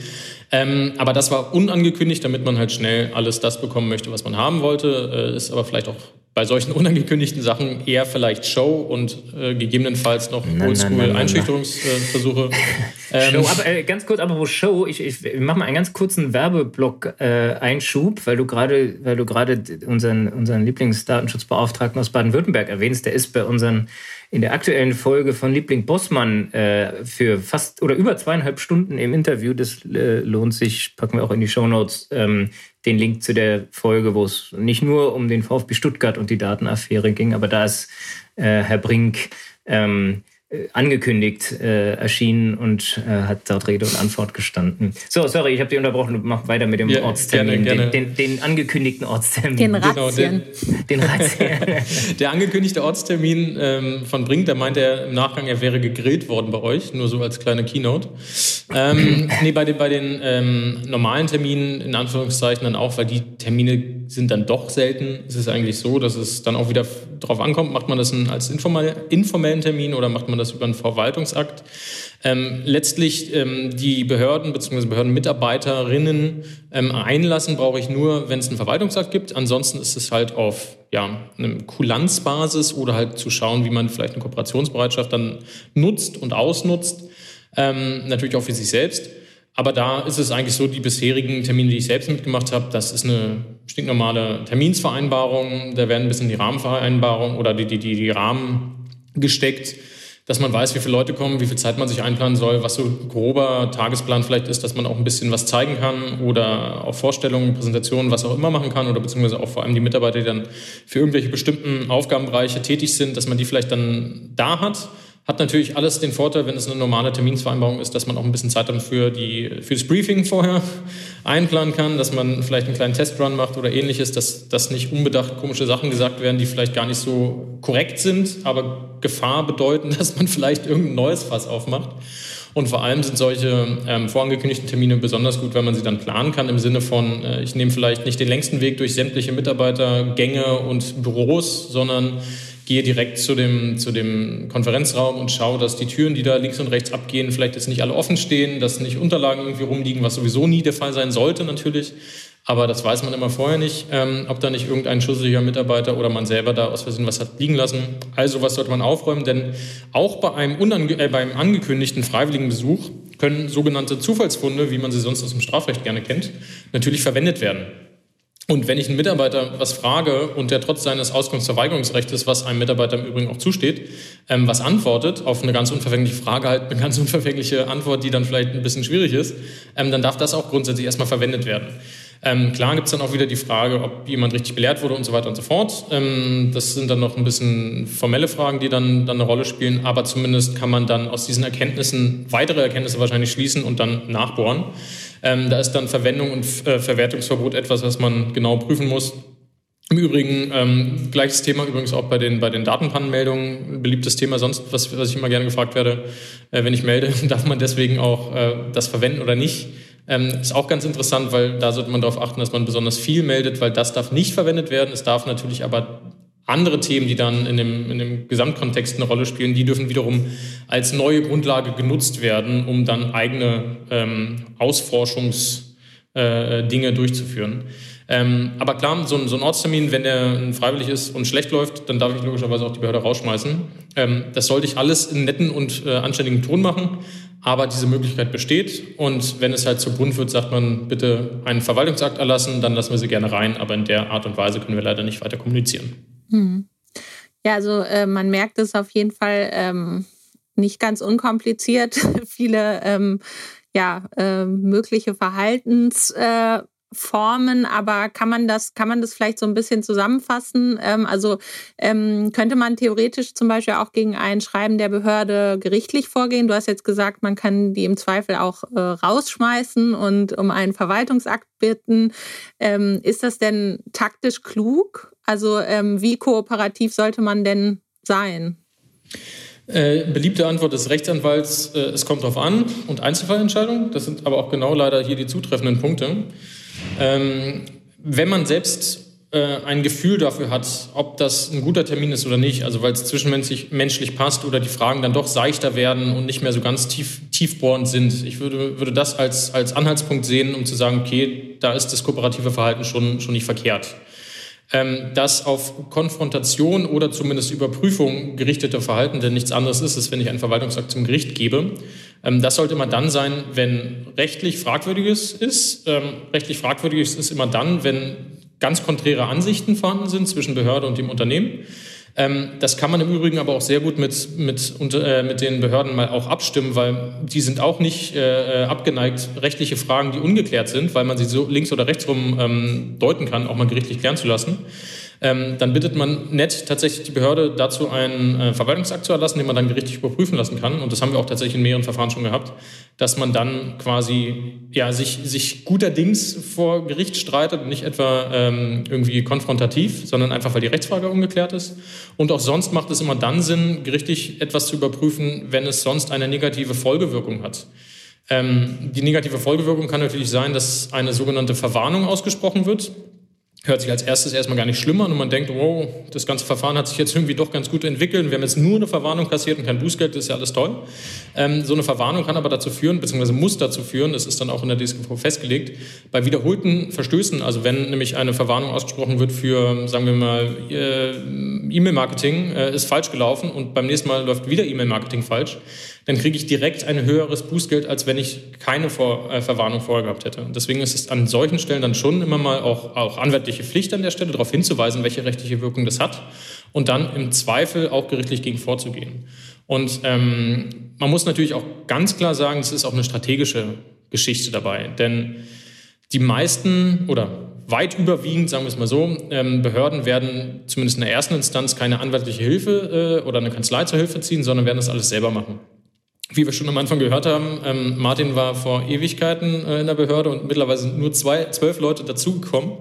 Ähm, aber das war unangekündigt, damit man halt schnell alles das bekommen möchte, was man haben wollte. Äh, ist aber vielleicht auch bei solchen unangekündigten Sachen eher vielleicht Show und äh, gegebenenfalls noch Oldschool-Einschüchterungsversuche. Ähm, Show, aber äh, ganz kurz, aber wo Show, ich, ich mache mal einen ganz kurzen Werbeblock-Einschub, äh, weil du gerade, weil du gerade unseren, unseren Lieblingsdatenschutzbeauftragten aus Baden-Württemberg erwähnst, der ist bei unseren in der aktuellen Folge von Liebling Bossmann äh, für fast oder über zweieinhalb Stunden im Interview. Das äh, lohnt sich, packen wir auch in die Show Notes, ähm, den Link zu der Folge, wo es nicht nur um den VfB Stuttgart und die Datenaffäre ging, aber da ist äh, Herr Brink ähm, äh, angekündigt äh, erschienen und äh, hat dort Rede und Antwort gestanden. So, sorry, ich habe dich unterbrochen. Mach weiter mit dem ja, Ortstermin, gerne, gerne. Den, den, den, angekündigten Ortstermin. Den Razzien. Genau, den, den Razzien. der angekündigte Ortstermin ähm, von Brink, da meinte er im Nachgang, er wäre gegrillt worden bei euch, nur so als kleine Keynote. Ähm, nee, bei den, bei den ähm, normalen Terminen, in Anführungszeichen dann auch, weil die Termine sind dann doch selten. Es ist eigentlich so, dass es dann auch wieder darauf ankommt, macht man das als informell, informellen Termin oder macht man das über einen Verwaltungsakt. Ähm, letztlich ähm, die Behörden bzw. Behördenmitarbeiterinnen ähm, einlassen brauche ich nur, wenn es einen Verwaltungsakt gibt. Ansonsten ist es halt auf ja, einem Kulanzbasis oder halt zu schauen, wie man vielleicht eine Kooperationsbereitschaft dann nutzt und ausnutzt. Ähm, natürlich auch für sich selbst. Aber da ist es eigentlich so, die bisherigen Termine, die ich selbst mitgemacht habe, das ist eine stinknormale Terminsvereinbarung. Da werden ein bisschen die Rahmenvereinbarung oder die, die, die, die Rahmen gesteckt, dass man weiß, wie viele Leute kommen, wie viel Zeit man sich einplanen soll, was so grober Tagesplan vielleicht ist, dass man auch ein bisschen was zeigen kann oder auch Vorstellungen, Präsentationen, was auch immer machen kann oder beziehungsweise auch vor allem die Mitarbeiter, die dann für irgendwelche bestimmten Aufgabenbereiche tätig sind, dass man die vielleicht dann da hat hat natürlich alles den Vorteil, wenn es eine normale Terminsvereinbarung ist, dass man auch ein bisschen Zeit dann für, die, für das Briefing vorher einplanen kann, dass man vielleicht einen kleinen Testrun macht oder ähnliches, dass, dass nicht unbedacht komische Sachen gesagt werden, die vielleicht gar nicht so korrekt sind, aber Gefahr bedeuten, dass man vielleicht irgendein neues Fass aufmacht. Und vor allem sind solche ähm, vorangekündigten Termine besonders gut, wenn man sie dann planen kann, im Sinne von, äh, ich nehme vielleicht nicht den längsten Weg durch sämtliche Mitarbeitergänge und Büros, sondern gehe direkt zu dem, zu dem Konferenzraum und schaue, dass die Türen, die da links und rechts abgehen, vielleicht jetzt nicht alle offen stehen, dass nicht Unterlagen irgendwie rumliegen, was sowieso nie der Fall sein sollte natürlich. Aber das weiß man immer vorher nicht, ähm, ob da nicht irgendein schusseliger Mitarbeiter oder man selber da aus Versehen was hat liegen lassen. Also was sollte man aufräumen, denn auch bei einem, unange äh, beim angekündigten freiwilligen Besuch können sogenannte Zufallsfunde, wie man sie sonst aus dem Strafrecht gerne kennt, natürlich verwendet werden. Und wenn ich einen Mitarbeiter was frage und der trotz seines Auskunftsverweigerungsrechts, was einem Mitarbeiter im Übrigen auch zusteht, ähm, was antwortet auf eine ganz unverfängliche Frage, halt eine ganz unverfängliche Antwort, die dann vielleicht ein bisschen schwierig ist, ähm, dann darf das auch grundsätzlich erstmal verwendet werden. Ähm, klar gibt es dann auch wieder die Frage, ob jemand richtig belehrt wurde und so weiter und so fort. Ähm, das sind dann noch ein bisschen formelle Fragen, die dann, dann eine Rolle spielen, aber zumindest kann man dann aus diesen Erkenntnissen weitere Erkenntnisse wahrscheinlich schließen und dann nachbohren. Ähm, da ist dann Verwendung und äh, Verwertungsverbot etwas, was man genau prüfen muss. Im Übrigen, ähm, gleiches Thema übrigens auch bei den, bei den Datenpannenmeldungen, beliebtes Thema sonst, was, was ich immer gerne gefragt werde, äh, wenn ich melde, darf man deswegen auch äh, das verwenden oder nicht? Ähm, ist auch ganz interessant, weil da sollte man darauf achten, dass man besonders viel meldet, weil das darf nicht verwendet werden. Es darf natürlich aber andere Themen, die dann in dem, in dem Gesamtkontext eine Rolle spielen, die dürfen wiederum als neue Grundlage genutzt werden, um dann eigene ähm, Ausforschungsdinge äh, durchzuführen. Ähm, aber klar, so ein, so ein, Ortstermin, wenn der freiwillig ist und schlecht läuft, dann darf ich logischerweise auch die Behörde rausschmeißen. Ähm, das sollte ich alles in netten und äh, anständigen Ton machen, aber diese Möglichkeit besteht. Und wenn es halt zu bunt wird, sagt man bitte einen Verwaltungsakt erlassen, dann lassen wir sie gerne rein, aber in der Art und Weise können wir leider nicht weiter kommunizieren. Hm. Ja, also äh, man merkt es auf jeden Fall ähm, nicht ganz unkompliziert. Viele ähm, ja, äh, mögliche Verhaltens. Äh, aber kann man das, kann man das vielleicht so ein bisschen zusammenfassen? Ähm, also ähm, könnte man theoretisch zum Beispiel auch gegen ein Schreiben der Behörde gerichtlich vorgehen? Du hast jetzt gesagt, man kann die im Zweifel auch äh, rausschmeißen und um einen Verwaltungsakt bitten. Ähm, ist das denn taktisch klug? Also ähm, wie kooperativ sollte man denn sein? Äh, beliebte Antwort des Rechtsanwalts, äh, es kommt darauf an und Einzelfallentscheidung. Das sind aber auch genau leider hier die zutreffenden Punkte. Ähm, wenn man selbst äh, ein Gefühl dafür hat, ob das ein guter Termin ist oder nicht, also weil es zwischenmenschlich menschlich passt oder die Fragen dann doch seichter werden und nicht mehr so ganz tief, tiefbohrend sind. Ich würde, würde das als, als Anhaltspunkt sehen, um zu sagen, okay, da ist das kooperative Verhalten schon, schon nicht verkehrt. Ähm, das auf Konfrontation oder zumindest Überprüfung gerichtete Verhalten, denn nichts anderes ist es, wenn ich einen Verwaltungsakt zum Gericht gebe. Ähm, das sollte immer dann sein, wenn rechtlich Fragwürdiges ist. Ähm, rechtlich Fragwürdiges ist immer dann, wenn ganz konträre Ansichten vorhanden sind zwischen Behörde und dem Unternehmen. Ähm, das kann man im Übrigen aber auch sehr gut mit, mit, äh, mit den Behörden mal auch abstimmen, weil die sind auch nicht äh, abgeneigt, rechtliche Fragen, die ungeklärt sind, weil man sie so links oder rechts rum ähm, deuten kann, auch mal gerichtlich klären zu lassen. Ähm, dann bittet man nett tatsächlich die Behörde dazu, einen äh, Verwaltungsakt zu erlassen, den man dann gerichtlich überprüfen lassen kann. Und das haben wir auch tatsächlich in mehreren Verfahren schon gehabt, dass man dann quasi ja, sich, sich guterdings vor Gericht streitet und nicht etwa ähm, irgendwie konfrontativ, sondern einfach, weil die Rechtsfrage ungeklärt ist. Und auch sonst macht es immer dann Sinn, gerichtlich etwas zu überprüfen, wenn es sonst eine negative Folgewirkung hat. Ähm, die negative Folgewirkung kann natürlich sein, dass eine sogenannte Verwarnung ausgesprochen wird hört sich als erstes erstmal gar nicht schlimm an und man denkt, wow, das ganze Verfahren hat sich jetzt irgendwie doch ganz gut entwickelt. Wir haben jetzt nur eine Verwarnung kassiert und kein Bußgeld, das ist ja alles toll. Ähm, so eine Verwarnung kann aber dazu führen, beziehungsweise muss dazu führen, das ist dann auch in der DSGVO festgelegt, bei wiederholten Verstößen, also wenn nämlich eine Verwarnung ausgesprochen wird für, sagen wir mal, äh, E-Mail-Marketing äh, ist falsch gelaufen und beim nächsten Mal läuft wieder E-Mail-Marketing falsch, dann kriege ich direkt ein höheres Bußgeld, als wenn ich keine Vor äh, Verwarnung vorher gehabt hätte. Und deswegen ist es an solchen Stellen dann schon immer mal auch, auch anwaltliche Pflicht an der Stelle, darauf hinzuweisen, welche rechtliche Wirkung das hat und dann im Zweifel auch gerichtlich gegen vorzugehen. Und ähm, man muss natürlich auch ganz klar sagen, es ist auch eine strategische Geschichte dabei, denn die meisten oder weit überwiegend, sagen wir es mal so, ähm, Behörden werden zumindest in der ersten Instanz keine anwaltliche Hilfe äh, oder eine Kanzlei zur Hilfe ziehen, sondern werden das alles selber machen. Wie wir schon am Anfang gehört haben, ähm, Martin war vor Ewigkeiten äh, in der Behörde und mittlerweile sind nur zwei, zwölf Leute dazugekommen.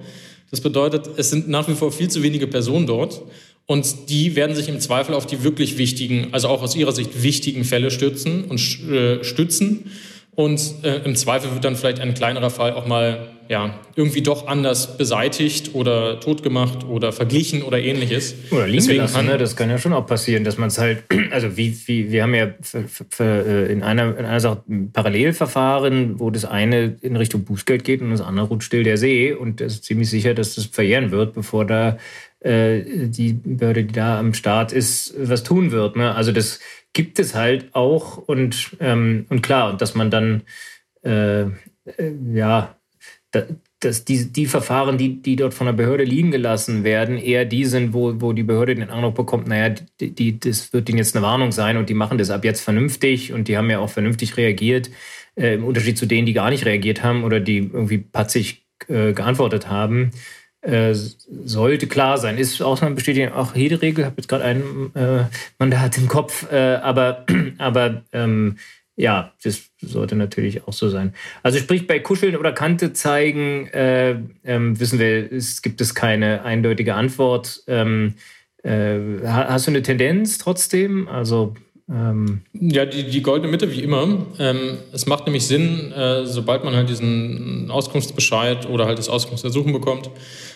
Das bedeutet, es sind nach wie vor viel zu wenige Personen dort. Und die werden sich im Zweifel auf die wirklich wichtigen, also auch aus ihrer Sicht wichtigen Fälle stützen und äh, stützen. Und äh, im Zweifel wird dann vielleicht ein kleinerer Fall auch mal ja, irgendwie doch anders beseitigt oder totgemacht oder verglichen oder ähnliches. Oder liegen Deswegen gelassen, kann, ne? das kann ja schon auch passieren, dass man es halt, also wie, wie, wir haben ja für, für, äh, in, einer, in einer Sache ein Parallelverfahren, wo das eine in Richtung Bußgeld geht und das andere rutscht still der See und es ist ziemlich sicher, dass das verjähren wird, bevor da äh, die Behörde, die da am Start ist, was tun wird. Ne? Also das gibt es halt auch und, ähm, und klar, und dass man dann äh, äh ja dass die, die Verfahren, die, die dort von der Behörde liegen gelassen werden, eher die sind, wo, wo die Behörde den Eindruck bekommt, naja, die, die, das wird ihnen jetzt eine Warnung sein und die machen das ab jetzt vernünftig und die haben ja auch vernünftig reagiert, äh, im Unterschied zu denen, die gar nicht reagiert haben oder die irgendwie patzig äh, geantwortet haben. Äh, sollte klar sein. Ist Ausnahme bestätigen auch jede Regel. Habe jetzt gerade einen äh, Mandat im Kopf, äh, aber, aber ähm, ja, das sollte natürlich auch so sein. Also sprich, bei Kuscheln oder Kante zeigen, äh, ähm, wissen wir, es gibt es keine eindeutige Antwort. Ähm, äh, hast du eine Tendenz trotzdem? Also ähm ja, die, die goldene Mitte wie immer. Ähm, es macht nämlich Sinn, äh, sobald man halt diesen Auskunftsbescheid oder halt das Auskunftsersuchen bekommt,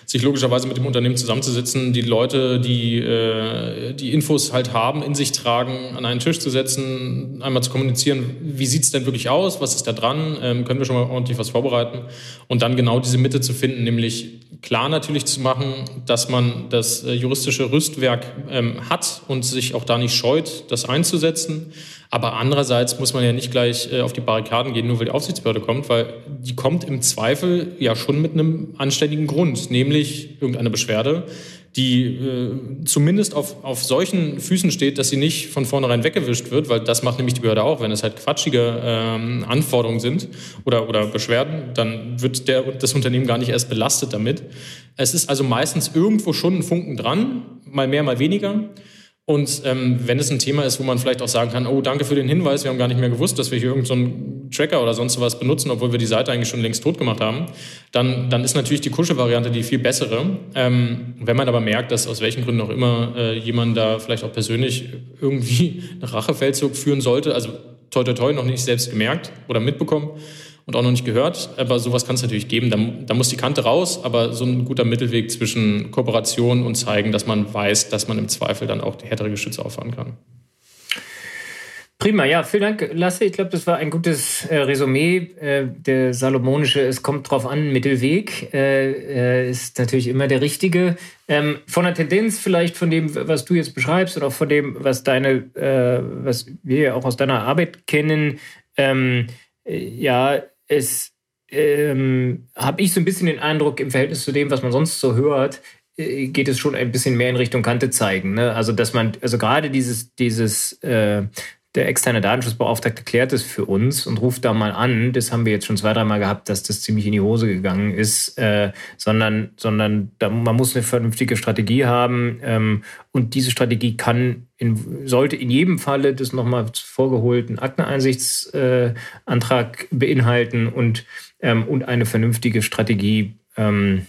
sich logischerweise mit dem Unternehmen zusammenzusetzen, die Leute, die äh, die Infos halt haben, in sich tragen, an einen Tisch zu setzen, einmal zu kommunizieren, wie sieht es denn wirklich aus, was ist da dran, ähm, können wir schon mal ordentlich was vorbereiten und dann genau diese Mitte zu finden, nämlich klar natürlich zu machen, dass man das äh, juristische Rüstwerk ähm, hat und sich auch da nicht scheut, das einzusetzen. Aber andererseits muss man ja nicht gleich äh, auf die Barrikaden gehen, nur weil die Aufsichtsbehörde kommt, weil die kommt im Zweifel ja schon mit einem anständigen Grund, nämlich irgendeine Beschwerde, die äh, zumindest auf, auf solchen Füßen steht, dass sie nicht von vornherein weggewischt wird, weil das macht nämlich die Behörde auch. Wenn es halt quatschige ähm, Anforderungen sind oder, oder Beschwerden, dann wird der, das Unternehmen gar nicht erst belastet damit. Es ist also meistens irgendwo schon ein Funken dran, mal mehr, mal weniger. Und ähm, wenn es ein Thema ist, wo man vielleicht auch sagen kann, oh, danke für den Hinweis, wir haben gar nicht mehr gewusst, dass wir hier irgendeinen so Tracker oder sonst was benutzen, obwohl wir die Seite eigentlich schon längst tot gemacht haben, dann, dann ist natürlich die Kuschelvariante die viel bessere. Ähm, wenn man aber merkt, dass aus welchen Gründen auch immer äh, jemand da vielleicht auch persönlich irgendwie einen Rachefeldzug führen sollte, also toi toi toi noch nicht selbst gemerkt oder mitbekommen, und auch noch nicht gehört. Aber sowas kann es natürlich geben. Da, da, muss die Kante raus, aber so ein guter Mittelweg zwischen Kooperation und zeigen, dass man weiß, dass man im Zweifel dann auch härtere Geschütze auffahren kann. Prima, ja, vielen Dank, Lasse. Ich glaube, das war ein gutes äh, Resümee. Äh, der salomonische, es kommt drauf an, Mittelweg äh, äh, ist natürlich immer der richtige. Ähm, von der Tendenz vielleicht von dem, was du jetzt beschreibst und auch von dem, was deine, äh, was wir auch aus deiner Arbeit kennen, ähm, äh, ja, es ähm, habe ich so ein bisschen den Eindruck, im Verhältnis zu dem, was man sonst so hört, geht es schon ein bisschen mehr in Richtung Kante zeigen. Ne? Also dass man, also gerade dieses, dieses äh, der externe Datenschutzbeauftragte klärt es für uns und ruft da mal an. Das haben wir jetzt schon zwei, dreimal gehabt, dass das ziemlich in die Hose gegangen ist, äh, sondern, sondern da, man muss eine vernünftige Strategie haben ähm, und diese Strategie kann, sollte in jedem Falle das nochmal vorgeholten Akteneinsichtsantrag äh, beinhalten und, ähm, und eine vernünftige Strategie. Ähm, äh,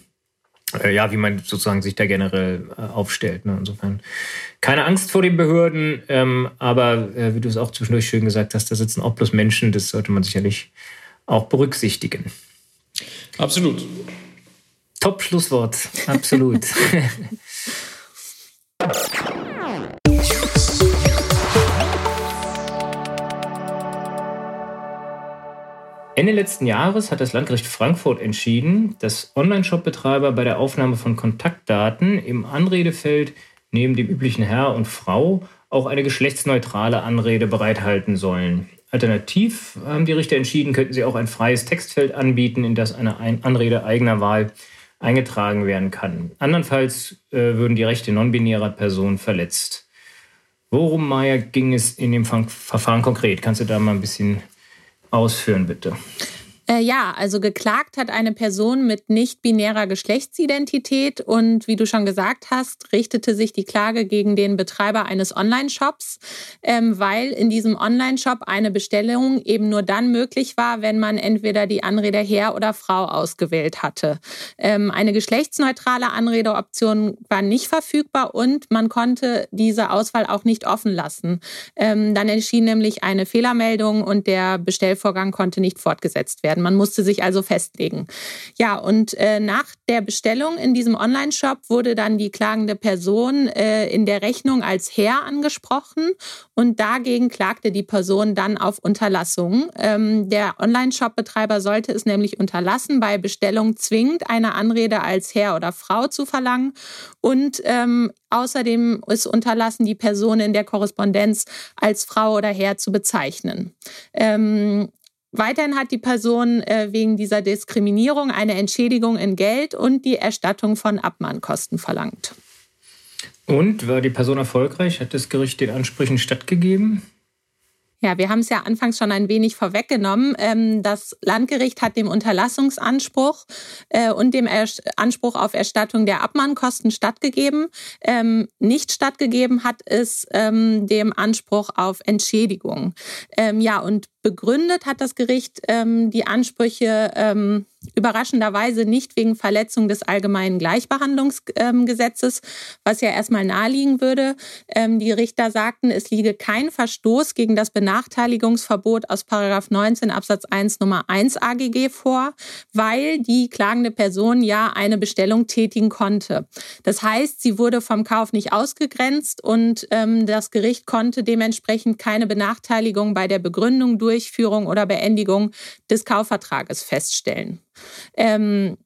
ja, wie man sozusagen sich da generell äh, aufstellt. Ne? Insofern keine Angst vor den Behörden, ähm, aber äh, wie du es auch zwischendurch schön gesagt hast, da sitzen auch bloß Menschen, das sollte man sicherlich auch berücksichtigen. Absolut. Top Schlusswort, absolut. Ende letzten Jahres hat das Landgericht Frankfurt entschieden, dass Online-Shop-Betreiber bei der Aufnahme von Kontaktdaten im Anredefeld neben dem üblichen Herr und Frau auch eine geschlechtsneutrale Anrede bereithalten sollen. Alternativ haben die Richter entschieden, könnten sie auch ein freies Textfeld anbieten, in das eine Anrede eigener Wahl eingetragen werden kann. Andernfalls äh, würden die Rechte non-binärer Personen verletzt. Worum, Maya, ging es in dem Verfahren konkret? Kannst du da mal ein bisschen ausführen, bitte? Äh, ja, also geklagt hat eine Person mit nicht-binärer Geschlechtsidentität und wie du schon gesagt hast, richtete sich die Klage gegen den Betreiber eines Online-Shops, ähm, weil in diesem Online-Shop eine Bestellung eben nur dann möglich war, wenn man entweder die Anrede Herr oder Frau ausgewählt hatte. Ähm, eine geschlechtsneutrale Anredeoption war nicht verfügbar und man konnte diese Auswahl auch nicht offen lassen. Ähm, dann erschien nämlich eine Fehlermeldung und der Bestellvorgang konnte nicht fortgesetzt werden werden. Man musste sich also festlegen. Ja, und äh, nach der Bestellung in diesem Online-Shop wurde dann die klagende Person äh, in der Rechnung als Herr angesprochen und dagegen klagte die Person dann auf Unterlassung. Ähm, der Online-Shop-Betreiber sollte es nämlich unterlassen, bei Bestellung zwingend eine Anrede als Herr oder Frau zu verlangen und ähm, außerdem ist unterlassen, die Person in der Korrespondenz als Frau oder Herr zu bezeichnen. Ähm, Weiterhin hat die Person äh, wegen dieser Diskriminierung eine Entschädigung in Geld und die Erstattung von Abmahnkosten verlangt. Und war die Person erfolgreich? Hat das Gericht den Ansprüchen stattgegeben? Ja, wir haben es ja anfangs schon ein wenig vorweggenommen. Ähm, das Landgericht hat dem Unterlassungsanspruch äh, und dem Anspruch auf Erstattung der Abmahnkosten stattgegeben. Ähm, nicht stattgegeben hat es ähm, dem Anspruch auf Entschädigung. Ja, und Begründet hat das Gericht die Ansprüche überraschenderweise nicht wegen Verletzung des allgemeinen Gleichbehandlungsgesetzes, was ja erstmal naheliegen würde. Ähm, die Richter sagten, es liege kein Verstoß gegen das Benachteiligungsverbot aus 19 Absatz 1 Nummer 1 AGG vor, weil die klagende Person ja eine Bestellung tätigen konnte. Das heißt, sie wurde vom Kauf nicht ausgegrenzt und ähm, das Gericht konnte dementsprechend keine Benachteiligung bei der Begründung durch Durchführung oder Beendigung des Kaufvertrages feststellen. Ähm,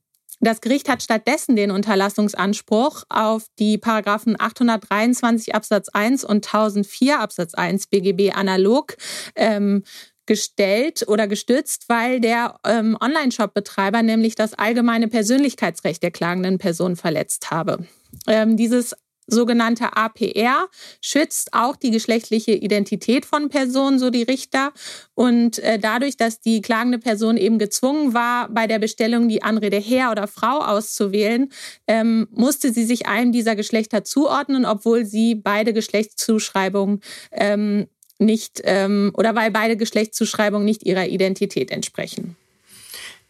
das Gericht hat stattdessen den Unterlassungsanspruch auf die Paragraphen 823 Absatz 1 und 1004 Absatz 1 BGB analog ähm, gestellt oder gestützt, weil der ähm, Online-Shop-Betreiber nämlich das allgemeine Persönlichkeitsrecht der klagenden Person verletzt habe. Ähm, dieses sogenannte APR schützt auch die geschlechtliche Identität von Personen, so die Richter. Und äh, dadurch, dass die klagende Person eben gezwungen war, bei der Bestellung die Anrede Herr oder Frau auszuwählen, ähm, musste sie sich einem dieser Geschlechter zuordnen, obwohl sie beide Geschlechtszuschreibungen ähm, nicht ähm, oder weil beide Geschlechtszuschreibungen nicht ihrer Identität entsprechen.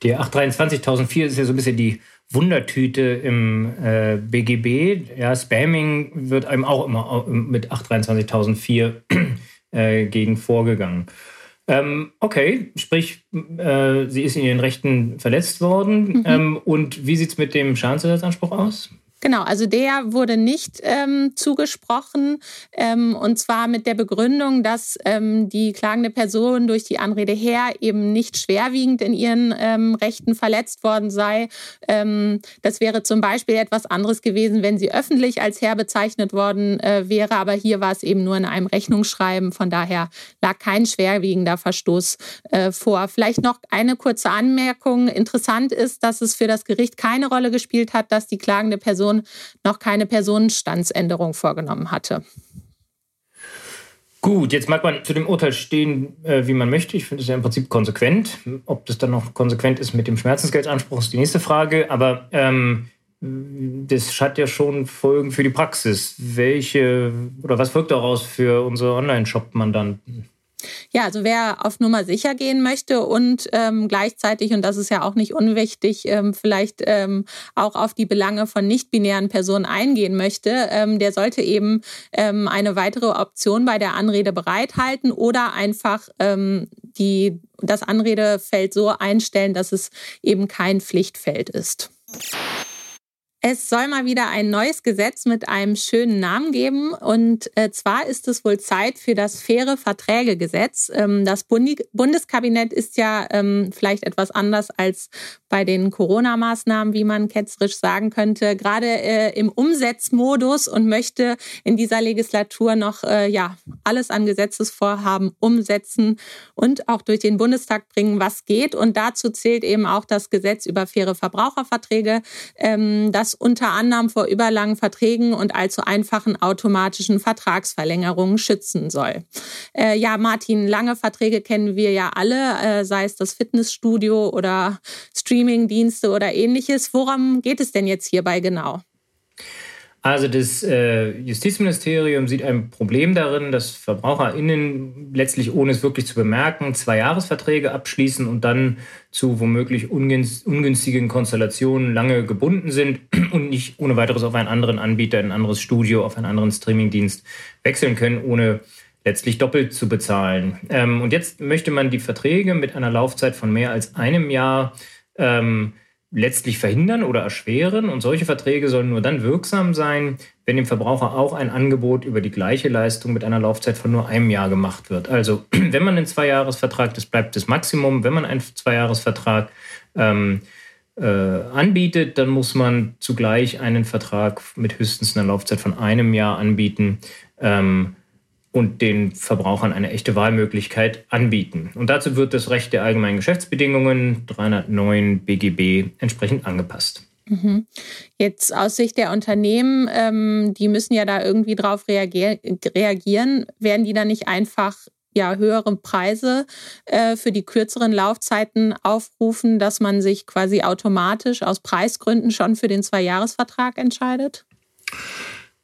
Die 823.004 ist ja so ein bisschen die Wundertüte im äh, BGB. Ja, Spamming wird einem auch immer mit 823.004 äh, gegen vorgegangen. Ähm, okay, sprich, äh, sie ist in ihren Rechten verletzt worden. Mhm. Ähm, und wie sieht es mit dem Schadensersatzanspruch aus? Genau, also der wurde nicht ähm, zugesprochen ähm, und zwar mit der Begründung, dass ähm, die klagende Person durch die Anrede her eben nicht schwerwiegend in ihren ähm, Rechten verletzt worden sei. Ähm, das wäre zum Beispiel etwas anderes gewesen, wenn sie öffentlich als Herr bezeichnet worden äh, wäre, aber hier war es eben nur in einem Rechnungsschreiben. Von daher lag kein schwerwiegender Verstoß äh, vor. Vielleicht noch eine kurze Anmerkung. Interessant ist, dass es für das Gericht keine Rolle gespielt hat, dass die klagende Person Person noch keine Personenstandsänderung vorgenommen hatte. Gut, jetzt mag man zu dem Urteil stehen, äh, wie man möchte. Ich finde es ja im Prinzip konsequent. Ob das dann noch konsequent ist mit dem Schmerzensgeldsanspruch, ist die nächste Frage. Aber ähm, das hat ja schon Folgen für die Praxis. Welche oder was folgt daraus für unsere Online-Shop-Mandanten? Ja, also wer auf Nummer sicher gehen möchte und ähm, gleichzeitig, und das ist ja auch nicht unwichtig, ähm, vielleicht ähm, auch auf die Belange von nicht-binären Personen eingehen möchte, ähm, der sollte eben ähm, eine weitere Option bei der Anrede bereithalten oder einfach ähm, die, das Anredefeld so einstellen, dass es eben kein Pflichtfeld ist. Es soll mal wieder ein neues Gesetz mit einem schönen Namen geben. Und äh, zwar ist es wohl Zeit für das faire Verträgegesetz. Ähm, das Bund Bundeskabinett ist ja ähm, vielleicht etwas anders als bei den Corona-Maßnahmen, wie man ketzerisch sagen könnte, gerade äh, im Umsetzmodus und möchte in dieser Legislatur noch äh, ja alles an Gesetzesvorhaben umsetzen und auch durch den Bundestag bringen, was geht. Und dazu zählt eben auch das Gesetz über faire Verbraucherverträge. Ähm, das das unter anderem vor überlangen Verträgen und allzu einfachen automatischen Vertragsverlängerungen schützen soll. Äh, ja, Martin, lange Verträge kennen wir ja alle, äh, sei es das Fitnessstudio oder Streamingdienste oder ähnliches. Worum geht es denn jetzt hierbei genau? Also das äh, Justizministerium sieht ein Problem darin, dass VerbraucherInnen letztlich, ohne es wirklich zu bemerken, zwei Jahresverträge abschließen und dann zu womöglich ungünstigen Konstellationen lange gebunden sind und nicht ohne weiteres auf einen anderen Anbieter, ein anderes Studio, auf einen anderen Streamingdienst wechseln können, ohne letztlich doppelt zu bezahlen. Ähm, und jetzt möchte man die Verträge mit einer Laufzeit von mehr als einem Jahr ähm, letztlich verhindern oder erschweren. Und solche Verträge sollen nur dann wirksam sein, wenn dem Verbraucher auch ein Angebot über die gleiche Leistung mit einer Laufzeit von nur einem Jahr gemacht wird. Also wenn man einen Zweijahresvertrag, das bleibt das Maximum, wenn man einen Zweijahresvertrag ähm, äh, anbietet, dann muss man zugleich einen Vertrag mit höchstens einer Laufzeit von einem Jahr anbieten. Ähm, und den Verbrauchern eine echte Wahlmöglichkeit anbieten. Und dazu wird das Recht der allgemeinen Geschäftsbedingungen 309 BGB entsprechend angepasst. Mhm. Jetzt aus Sicht der Unternehmen, ähm, die müssen ja da irgendwie drauf reagier reagieren. Werden die dann nicht einfach ja, höhere Preise äh, für die kürzeren Laufzeiten aufrufen, dass man sich quasi automatisch aus Preisgründen schon für den Zweijahresvertrag entscheidet?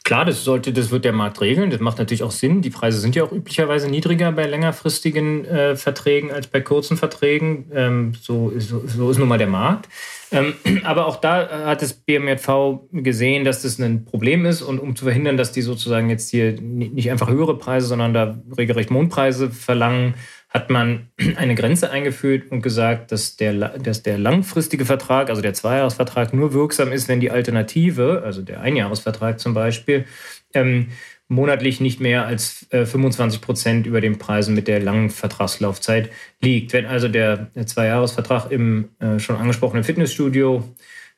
Klar, das sollte, das wird der Markt regeln. Das macht natürlich auch Sinn. Die Preise sind ja auch üblicherweise niedriger bei längerfristigen äh, Verträgen als bei kurzen Verträgen. Ähm, so, so, so, ist nun mal der Markt. Ähm, aber auch da hat das BMJV gesehen, dass das ein Problem ist und um zu verhindern, dass die sozusagen jetzt hier nicht einfach höhere Preise, sondern da regelrecht Mondpreise verlangen, hat man eine Grenze eingeführt und gesagt, dass der, dass der langfristige Vertrag, also der Zweijahresvertrag, nur wirksam ist, wenn die Alternative, also der Einjahresvertrag zum Beispiel, ähm, monatlich nicht mehr als äh, 25 Prozent über den Preisen mit der langen Vertragslaufzeit liegt. Wenn also der, der Zweijahresvertrag im äh, schon angesprochenen Fitnessstudio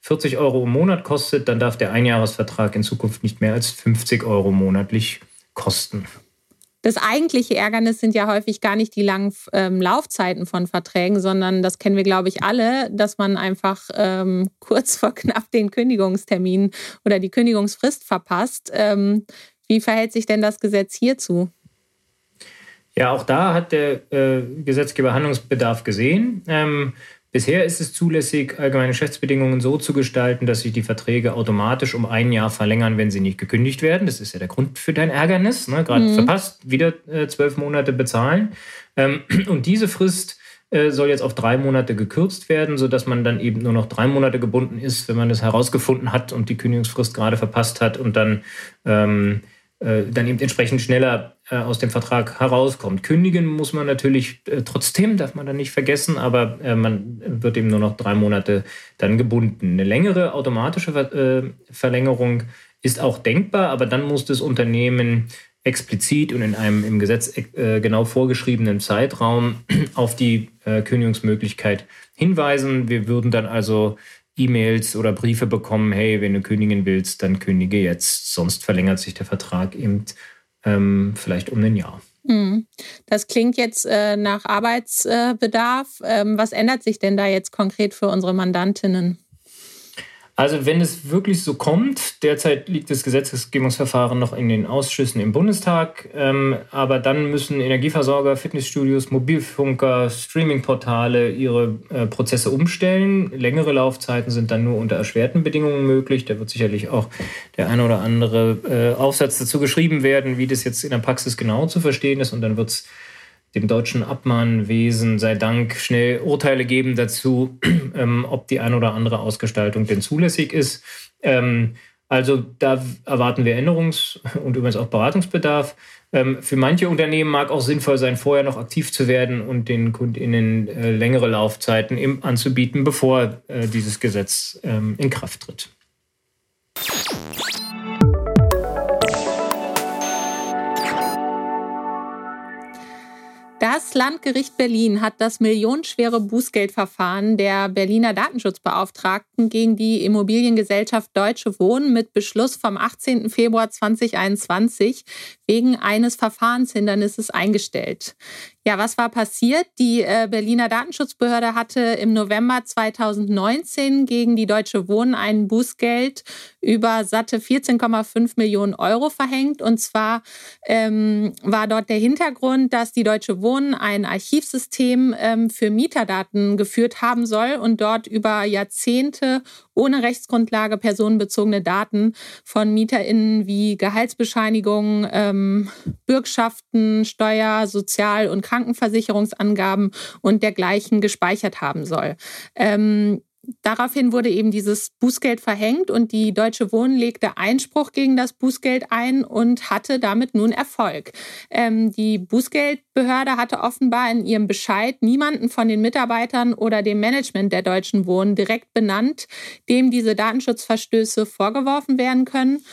40 Euro im Monat kostet, dann darf der Einjahresvertrag in Zukunft nicht mehr als 50 Euro monatlich kosten. Das eigentliche Ärgernis sind ja häufig gar nicht die langen ähm, Laufzeiten von Verträgen, sondern das kennen wir, glaube ich, alle, dass man einfach ähm, kurz vor knapp den Kündigungstermin oder die Kündigungsfrist verpasst. Ähm, wie verhält sich denn das Gesetz hierzu? Ja, auch da hat der äh, Gesetzgeber Handlungsbedarf gesehen. Ähm, Bisher ist es zulässig, allgemeine Geschäftsbedingungen so zu gestalten, dass sich die Verträge automatisch um ein Jahr verlängern, wenn sie nicht gekündigt werden. Das ist ja der Grund für dein Ärgernis. Ne? Gerade mhm. verpasst, wieder äh, zwölf Monate bezahlen. Ähm, und diese Frist äh, soll jetzt auf drei Monate gekürzt werden, sodass man dann eben nur noch drei Monate gebunden ist, wenn man es herausgefunden hat und die Kündigungsfrist gerade verpasst hat und dann, ähm, äh, dann eben entsprechend schneller aus dem Vertrag herauskommt. Kündigen muss man natürlich äh, trotzdem, darf man dann nicht vergessen, aber äh, man wird eben nur noch drei Monate dann gebunden. Eine längere automatische Ver äh, Verlängerung ist auch denkbar, aber dann muss das Unternehmen explizit und in einem im Gesetz äh, genau vorgeschriebenen Zeitraum auf die äh, Kündigungsmöglichkeit hinweisen. Wir würden dann also E-Mails oder Briefe bekommen, hey, wenn du kündigen willst, dann kündige jetzt, sonst verlängert sich der Vertrag eben ähm, vielleicht um ein Jahr. Hm. Das klingt jetzt äh, nach Arbeitsbedarf. Ähm, was ändert sich denn da jetzt konkret für unsere Mandantinnen? Also wenn es wirklich so kommt, derzeit liegt das Gesetzgebungsverfahren noch in den Ausschüssen im Bundestag, ähm, aber dann müssen Energieversorger, Fitnessstudios, Mobilfunker, Streamingportale ihre äh, Prozesse umstellen. Längere Laufzeiten sind dann nur unter erschwerten Bedingungen möglich. Da wird sicherlich auch der eine oder andere äh, Aufsatz dazu geschrieben werden, wie das jetzt in der Praxis genau zu verstehen ist und dann wird es dem deutschen Abmahnwesen sei Dank schnell Urteile geben dazu, ähm, ob die eine oder andere Ausgestaltung denn zulässig ist. Ähm, also da erwarten wir Änderungs- und übrigens auch Beratungsbedarf. Ähm, für manche Unternehmen mag auch sinnvoll sein, vorher noch aktiv zu werden und den KundInnen äh, längere Laufzeiten im, anzubieten, bevor äh, dieses Gesetz ähm, in Kraft tritt. Das Landgericht Berlin hat das millionenschwere Bußgeldverfahren der Berliner Datenschutzbeauftragten gegen die Immobiliengesellschaft Deutsche Wohnen mit Beschluss vom 18. Februar 2021 wegen eines Verfahrenshindernisses eingestellt. Ja, was war passiert? Die äh, Berliner Datenschutzbehörde hatte im November 2019 gegen die Deutsche Wohnen ein Bußgeld über satte 14,5 Millionen Euro verhängt. Und zwar ähm, war dort der Hintergrund, dass die Deutsche Wohnen ein Archivsystem ähm, für Mieterdaten geführt haben soll und dort über Jahrzehnte ohne Rechtsgrundlage personenbezogene Daten von MieterInnen wie Gehaltsbescheinigungen, ähm, Bürgschaften, Steuer, Sozial- und Krankenversicherungsangaben und dergleichen gespeichert haben soll. Ähm, Daraufhin wurde eben dieses Bußgeld verhängt und die Deutsche Wohnen legte Einspruch gegen das Bußgeld ein und hatte damit nun Erfolg. Ähm, die Bußgeldbehörde hatte offenbar in ihrem Bescheid niemanden von den Mitarbeitern oder dem Management der Deutschen Wohnen direkt benannt, dem diese Datenschutzverstöße vorgeworfen werden können.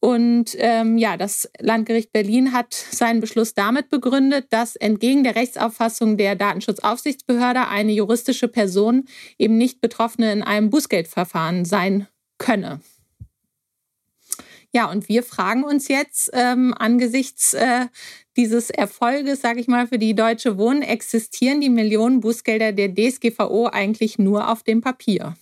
Und ähm, ja, das Landgericht Berlin hat seinen Beschluss damit begründet, dass entgegen der Rechtsauffassung der Datenschutzaufsichtsbehörde eine juristische Person eben nicht Betroffene in einem Bußgeldverfahren sein könne. Ja, und wir fragen uns jetzt ähm, angesichts äh, dieses Erfolges, sage ich mal, für die Deutsche Wohnen, existieren die Millionen Bußgelder der DSGVO eigentlich nur auf dem Papier?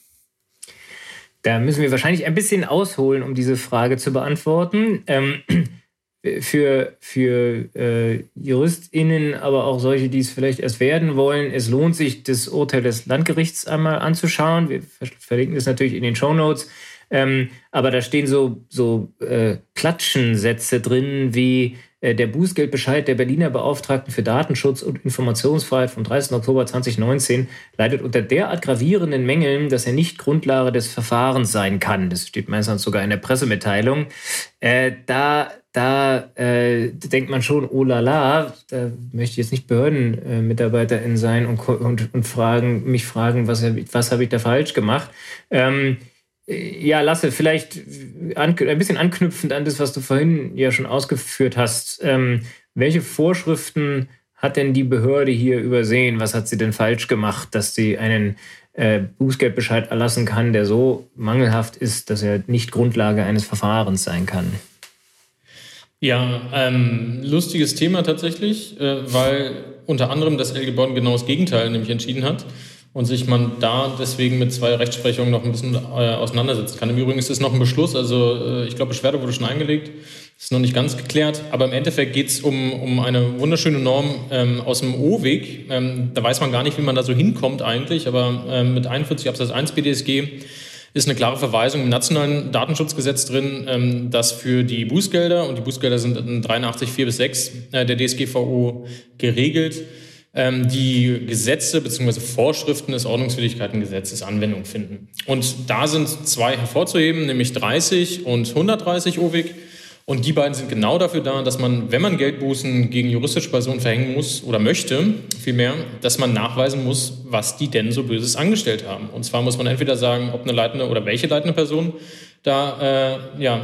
Da müssen wir wahrscheinlich ein bisschen ausholen, um diese Frage zu beantworten. Ähm, für für äh, JuristInnen, aber auch solche, die es vielleicht erst werden wollen, es lohnt sich, das Urteil des Landgerichts einmal anzuschauen. Wir verlinken das natürlich in den Show Notes. Ähm, aber da stehen so, so äh, Klatschensätze drin wie der Bußgeldbescheid der Berliner Beauftragten für Datenschutz und Informationsfreiheit vom 30. Oktober 2019 leidet unter derart gravierenden Mängeln, dass er nicht Grundlage des Verfahrens sein kann. Das steht meistens sogar in der Pressemitteilung. Äh, da da äh, denkt man schon, oh la la, da möchte ich jetzt nicht Behördenmitarbeiterin sein und, und, und fragen, mich fragen, was, was habe ich da falsch gemacht. Ähm, ja, Lasse, vielleicht ein bisschen anknüpfend an das, was du vorhin ja schon ausgeführt hast. Ähm, welche Vorschriften hat denn die Behörde hier übersehen? Was hat sie denn falsch gemacht, dass sie einen äh, Bußgeldbescheid erlassen kann, der so mangelhaft ist, dass er nicht Grundlage eines Verfahrens sein kann? Ja, ähm, lustiges Thema tatsächlich, äh, weil unter anderem das LG Bonn genau das Gegenteil nämlich entschieden hat und sich man da deswegen mit zwei Rechtsprechungen noch ein bisschen äh, auseinandersetzen kann. Im Übrigen ist es noch ein Beschluss, also äh, ich glaube, Beschwerde wurde schon eingelegt, ist noch nicht ganz geklärt, aber im Endeffekt geht es um, um eine wunderschöne Norm ähm, aus dem O-Weg. Ähm, da weiß man gar nicht, wie man da so hinkommt eigentlich, aber ähm, mit 41 Absatz 1 BDSG ist eine klare Verweisung im nationalen Datenschutzgesetz drin, ähm, dass für die Bußgelder, und die Bußgelder sind in 83 4 bis 6 äh, der DSGVO geregelt, die Gesetze bzw. Vorschriften des Ordnungswidrigkeitengesetzes Anwendung finden. Und da sind zwei hervorzuheben, nämlich 30 und 130 OWIG. Und die beiden sind genau dafür da, dass man, wenn man Geldbußen gegen juristische Personen verhängen muss oder möchte, vielmehr, dass man nachweisen muss, was die denn so Böses angestellt haben. Und zwar muss man entweder sagen, ob eine leitende oder welche leitende Person da äh, ja,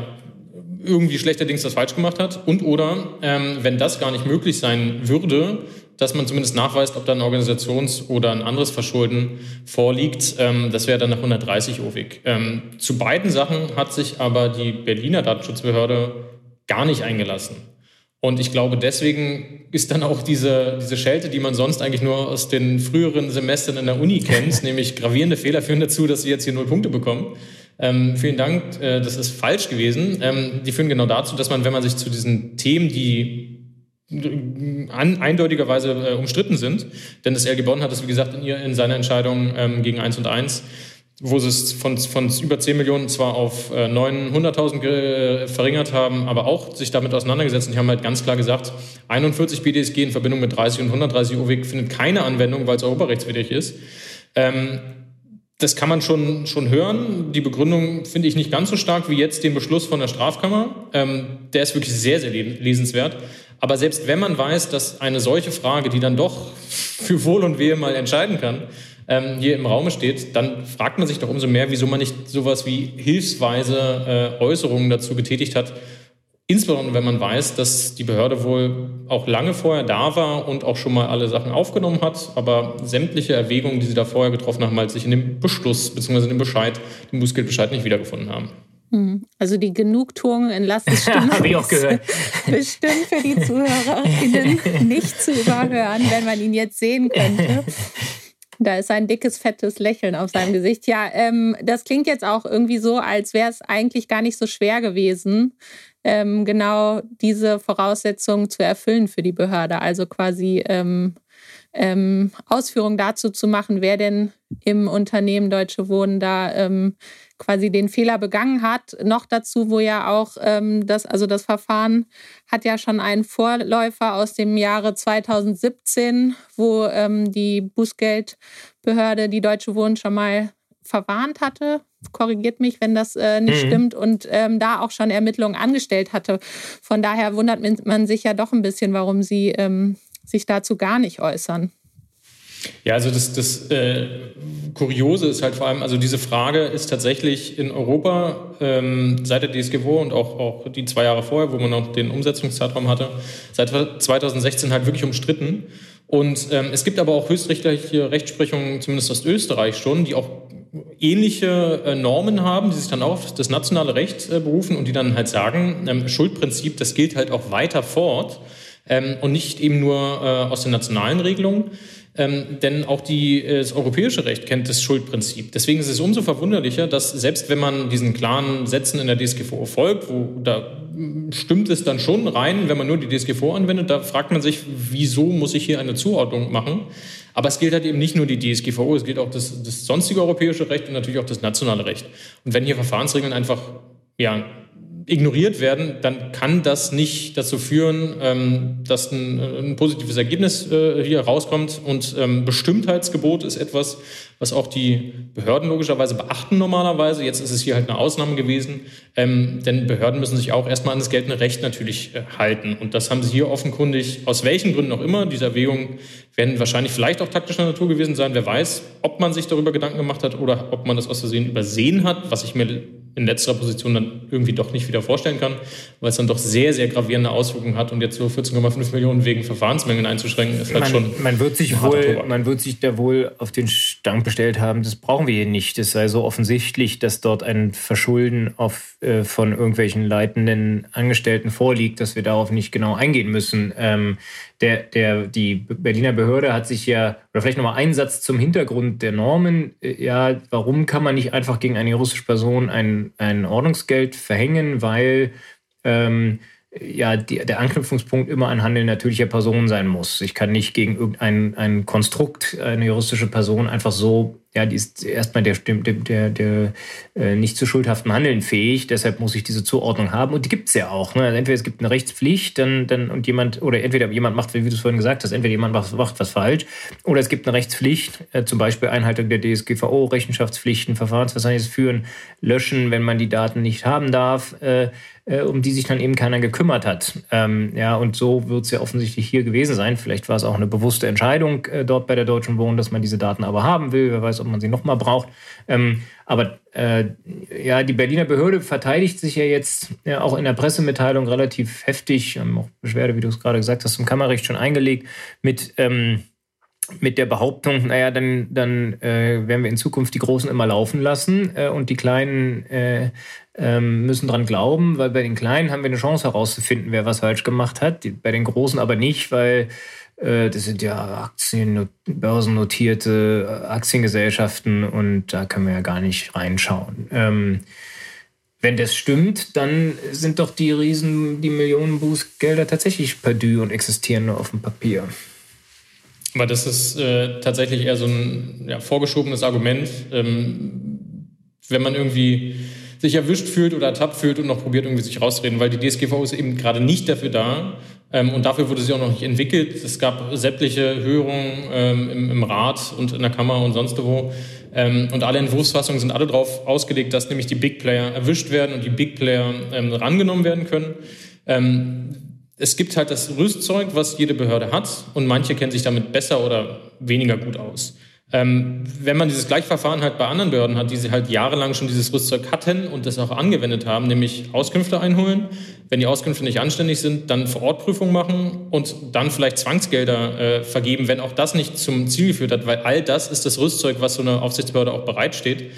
irgendwie schlechterdings das falsch gemacht hat und oder, ähm, wenn das gar nicht möglich sein würde, dass man zumindest nachweist, ob da ein Organisations- oder ein anderes Verschulden vorliegt. Ähm, das wäre dann nach 130 OWIG. Ähm, zu beiden Sachen hat sich aber die Berliner Datenschutzbehörde gar nicht eingelassen. Und ich glaube, deswegen ist dann auch diese, diese Schelte, die man sonst eigentlich nur aus den früheren Semestern in der Uni kennt, nämlich gravierende Fehler führen dazu, dass sie jetzt hier null Punkte bekommen. Ähm, vielen Dank, äh, das ist falsch gewesen. Ähm, die führen genau dazu, dass man, wenn man sich zu diesen Themen, die eindeutigerweise äh, umstritten sind, denn das RG Bonn hat es, wie gesagt, in, ihr, in seiner Entscheidung ähm, gegen 1 und 1 wo sie es von, von über 10 Millionen zwar auf 900.000 äh, verringert haben, aber auch sich damit auseinandergesetzt. Und die haben halt ganz klar gesagt, 41 BDSG in Verbindung mit 30 und 130 OWIG findet keine Anwendung, weil es europarechtswidrig ist. Ähm, das kann man schon, schon hören. Die Begründung finde ich nicht ganz so stark wie jetzt den Beschluss von der Strafkammer. Ähm, der ist wirklich sehr, sehr lesenswert. Aber selbst wenn man weiß, dass eine solche Frage, die dann doch für Wohl und Wehe mal entscheiden kann, ähm, hier im Raume steht, dann fragt man sich doch umso mehr, wieso man nicht sowas wie hilfsweise äh, Äußerungen dazu getätigt hat. Insbesondere wenn man weiß, dass die Behörde wohl auch lange vorher da war und auch schon mal alle Sachen aufgenommen hat, aber sämtliche Erwägungen, die sie da vorher getroffen haben, halt sich in dem Beschluss bzw. in dem Bescheid, dem Bußgeldbescheid nicht wiedergefunden haben. Also die Genugtuung in Lasses Stimme Habe ich auch gehört. bestimmt für die ZuhörerInnen nicht zu überhören, wenn man ihn jetzt sehen könnte. Da ist ein dickes, fettes Lächeln auf seinem Gesicht. Ja, ähm, das klingt jetzt auch irgendwie so, als wäre es eigentlich gar nicht so schwer gewesen, ähm, genau diese Voraussetzungen zu erfüllen für die Behörde. Also quasi ähm, ähm, Ausführungen dazu zu machen, wer denn im Unternehmen Deutsche Wohnen da ähm, quasi den Fehler begangen hat. Noch dazu, wo ja auch ähm, das, also das Verfahren hat ja schon einen Vorläufer aus dem Jahre 2017, wo ähm, die Bußgeldbehörde die Deutsche Wohnen schon mal verwarnt hatte. Korrigiert mich, wenn das äh, nicht mhm. stimmt und ähm, da auch schon Ermittlungen angestellt hatte. Von daher wundert man sich ja doch ein bisschen, warum sie ähm, sich dazu gar nicht äußern. Ja, also das, das äh, Kuriose ist halt vor allem, also diese Frage ist tatsächlich in Europa ähm, seit der DSGVO und auch, auch die zwei Jahre vorher, wo man noch den Umsetzungszeitraum hatte, seit 2016 halt wirklich umstritten. Und ähm, es gibt aber auch höchstrichterliche Rechtsprechungen, zumindest aus Österreich schon, die auch ähnliche äh, Normen haben, die sich dann auch auf das nationale Recht äh, berufen und die dann halt sagen, ähm, Schuldprinzip, das gilt halt auch weiter fort ähm, und nicht eben nur äh, aus den nationalen Regelungen. Ähm, denn auch die, äh, das europäische Recht kennt das Schuldprinzip. Deswegen ist es umso verwunderlicher, dass selbst wenn man diesen klaren Sätzen in der DSGVO folgt, wo da stimmt es dann schon rein, wenn man nur die DSGVO anwendet, da fragt man sich, wieso muss ich hier eine Zuordnung machen? Aber es gilt halt eben nicht nur die DSGVO, es gilt auch das, das sonstige europäische Recht und natürlich auch das nationale Recht. Und wenn hier Verfahrensregeln einfach ja, ignoriert werden, dann kann das nicht dazu führen, ähm, dass ein, ein, positives Ergebnis äh, hier rauskommt. Und ähm, Bestimmtheitsgebot ist etwas, was auch die Behörden logischerweise beachten normalerweise. Jetzt ist es hier halt eine Ausnahme gewesen, ähm, denn Behörden müssen sich auch erstmal an das geltende Recht natürlich äh, halten. Und das haben sie hier offenkundig, aus welchen Gründen auch immer, diese Erwägungen werden wahrscheinlich vielleicht auch taktischer Natur gewesen sein. Wer weiß, ob man sich darüber Gedanken gemacht hat oder ob man das aus Versehen übersehen hat, was ich mir in letzterer Position dann irgendwie doch nicht wieder vorstellen kann, weil es dann doch sehr, sehr gravierende Auswirkungen hat und jetzt so 14,5 Millionen wegen Verfahrensmengen einzuschränken, ist halt man, schon. Man wird, sich wohl, man wird sich da wohl auf den Stand bestellt haben, das brauchen wir hier nicht. Es sei so offensichtlich, dass dort ein Verschulden auf, äh, von irgendwelchen leitenden Angestellten vorliegt, dass wir darauf nicht genau eingehen müssen. Ähm, der, der, die Berliner Behörde hat sich ja, oder vielleicht nochmal ein Satz zum Hintergrund der Normen. Äh, ja, warum kann man nicht einfach gegen eine juristische Person ein, ein Ordnungsgeld verhängen? Weil ähm, ja, die, der Anknüpfungspunkt immer ein Handeln natürlicher Personen sein muss. Ich kann nicht gegen irgendein ein Konstrukt, eine juristische Person einfach so ja, die ist erstmal der, der, der, der äh, nicht zu schuldhaften Handeln fähig, deshalb muss ich diese Zuordnung haben. Und die gibt es ja auch. Ne? Also entweder es gibt eine Rechtspflicht, dann, dann und jemand, oder entweder jemand macht, wie du es vorhin gesagt hast, entweder jemand macht, macht was falsch, oder es gibt eine Rechtspflicht, äh, zum Beispiel Einhaltung der DSGVO, Rechenschaftspflichten, Verfahrensverzeichnis führen, löschen, wenn man die Daten nicht haben darf. Äh, äh, um die sich dann eben keiner gekümmert hat. Ähm, ja, und so wird es ja offensichtlich hier gewesen sein. Vielleicht war es auch eine bewusste Entscheidung äh, dort bei der Deutschen Wohnen, dass man diese Daten aber haben will. Wer weiß, ob man sie nochmal braucht. Ähm, aber äh, ja, die Berliner Behörde verteidigt sich ja jetzt ja, auch in der Pressemitteilung relativ heftig, haben auch Beschwerde, wie du es gerade gesagt hast, zum Kammerrecht schon eingelegt, mit ähm, mit der Behauptung, naja, dann, dann äh, werden wir in Zukunft die Großen immer laufen lassen äh, und die Kleinen äh, ähm, müssen dran glauben, weil bei den Kleinen haben wir eine Chance herauszufinden, wer was falsch gemacht hat, bei den Großen aber nicht, weil äh, das sind ja Aktien, börsennotierte äh, Aktiengesellschaften und da können wir ja gar nicht reinschauen. Ähm, wenn das stimmt, dann sind doch die Riesen, die Millionen Bußgelder tatsächlich perdu und existieren nur auf dem Papier. Aber das ist äh, tatsächlich eher so ein ja, vorgeschobenes Argument. Ähm, wenn man irgendwie sich erwischt fühlt oder ertappt fühlt und noch probiert, irgendwie sich rauszureden, weil die DSGVO ist eben gerade nicht dafür da. Ähm, und dafür wurde sie auch noch nicht entwickelt. Es gab sämtliche Hörungen ähm, im, im, Rat und in der Kammer und sonst wo. Ähm, und alle Entwurfsfassungen sind alle darauf ausgelegt, dass nämlich die Big Player erwischt werden und die Big Player ähm, rangenommen werden können. Ähm, es gibt halt das Rüstzeug, was jede Behörde hat und manche kennen sich damit besser oder weniger gut aus. Ähm, wenn man dieses Gleichverfahren halt bei anderen Behörden hat, die sie halt jahrelang schon dieses Rüstzeug hatten und das auch angewendet haben, nämlich Auskünfte einholen, wenn die Auskünfte nicht anständig sind, dann Vorortprüfung machen und dann vielleicht Zwangsgelder äh, vergeben, wenn auch das nicht zum Ziel geführt hat, weil all das ist das Rüstzeug, was so eine Aufsichtsbehörde auch bereitsteht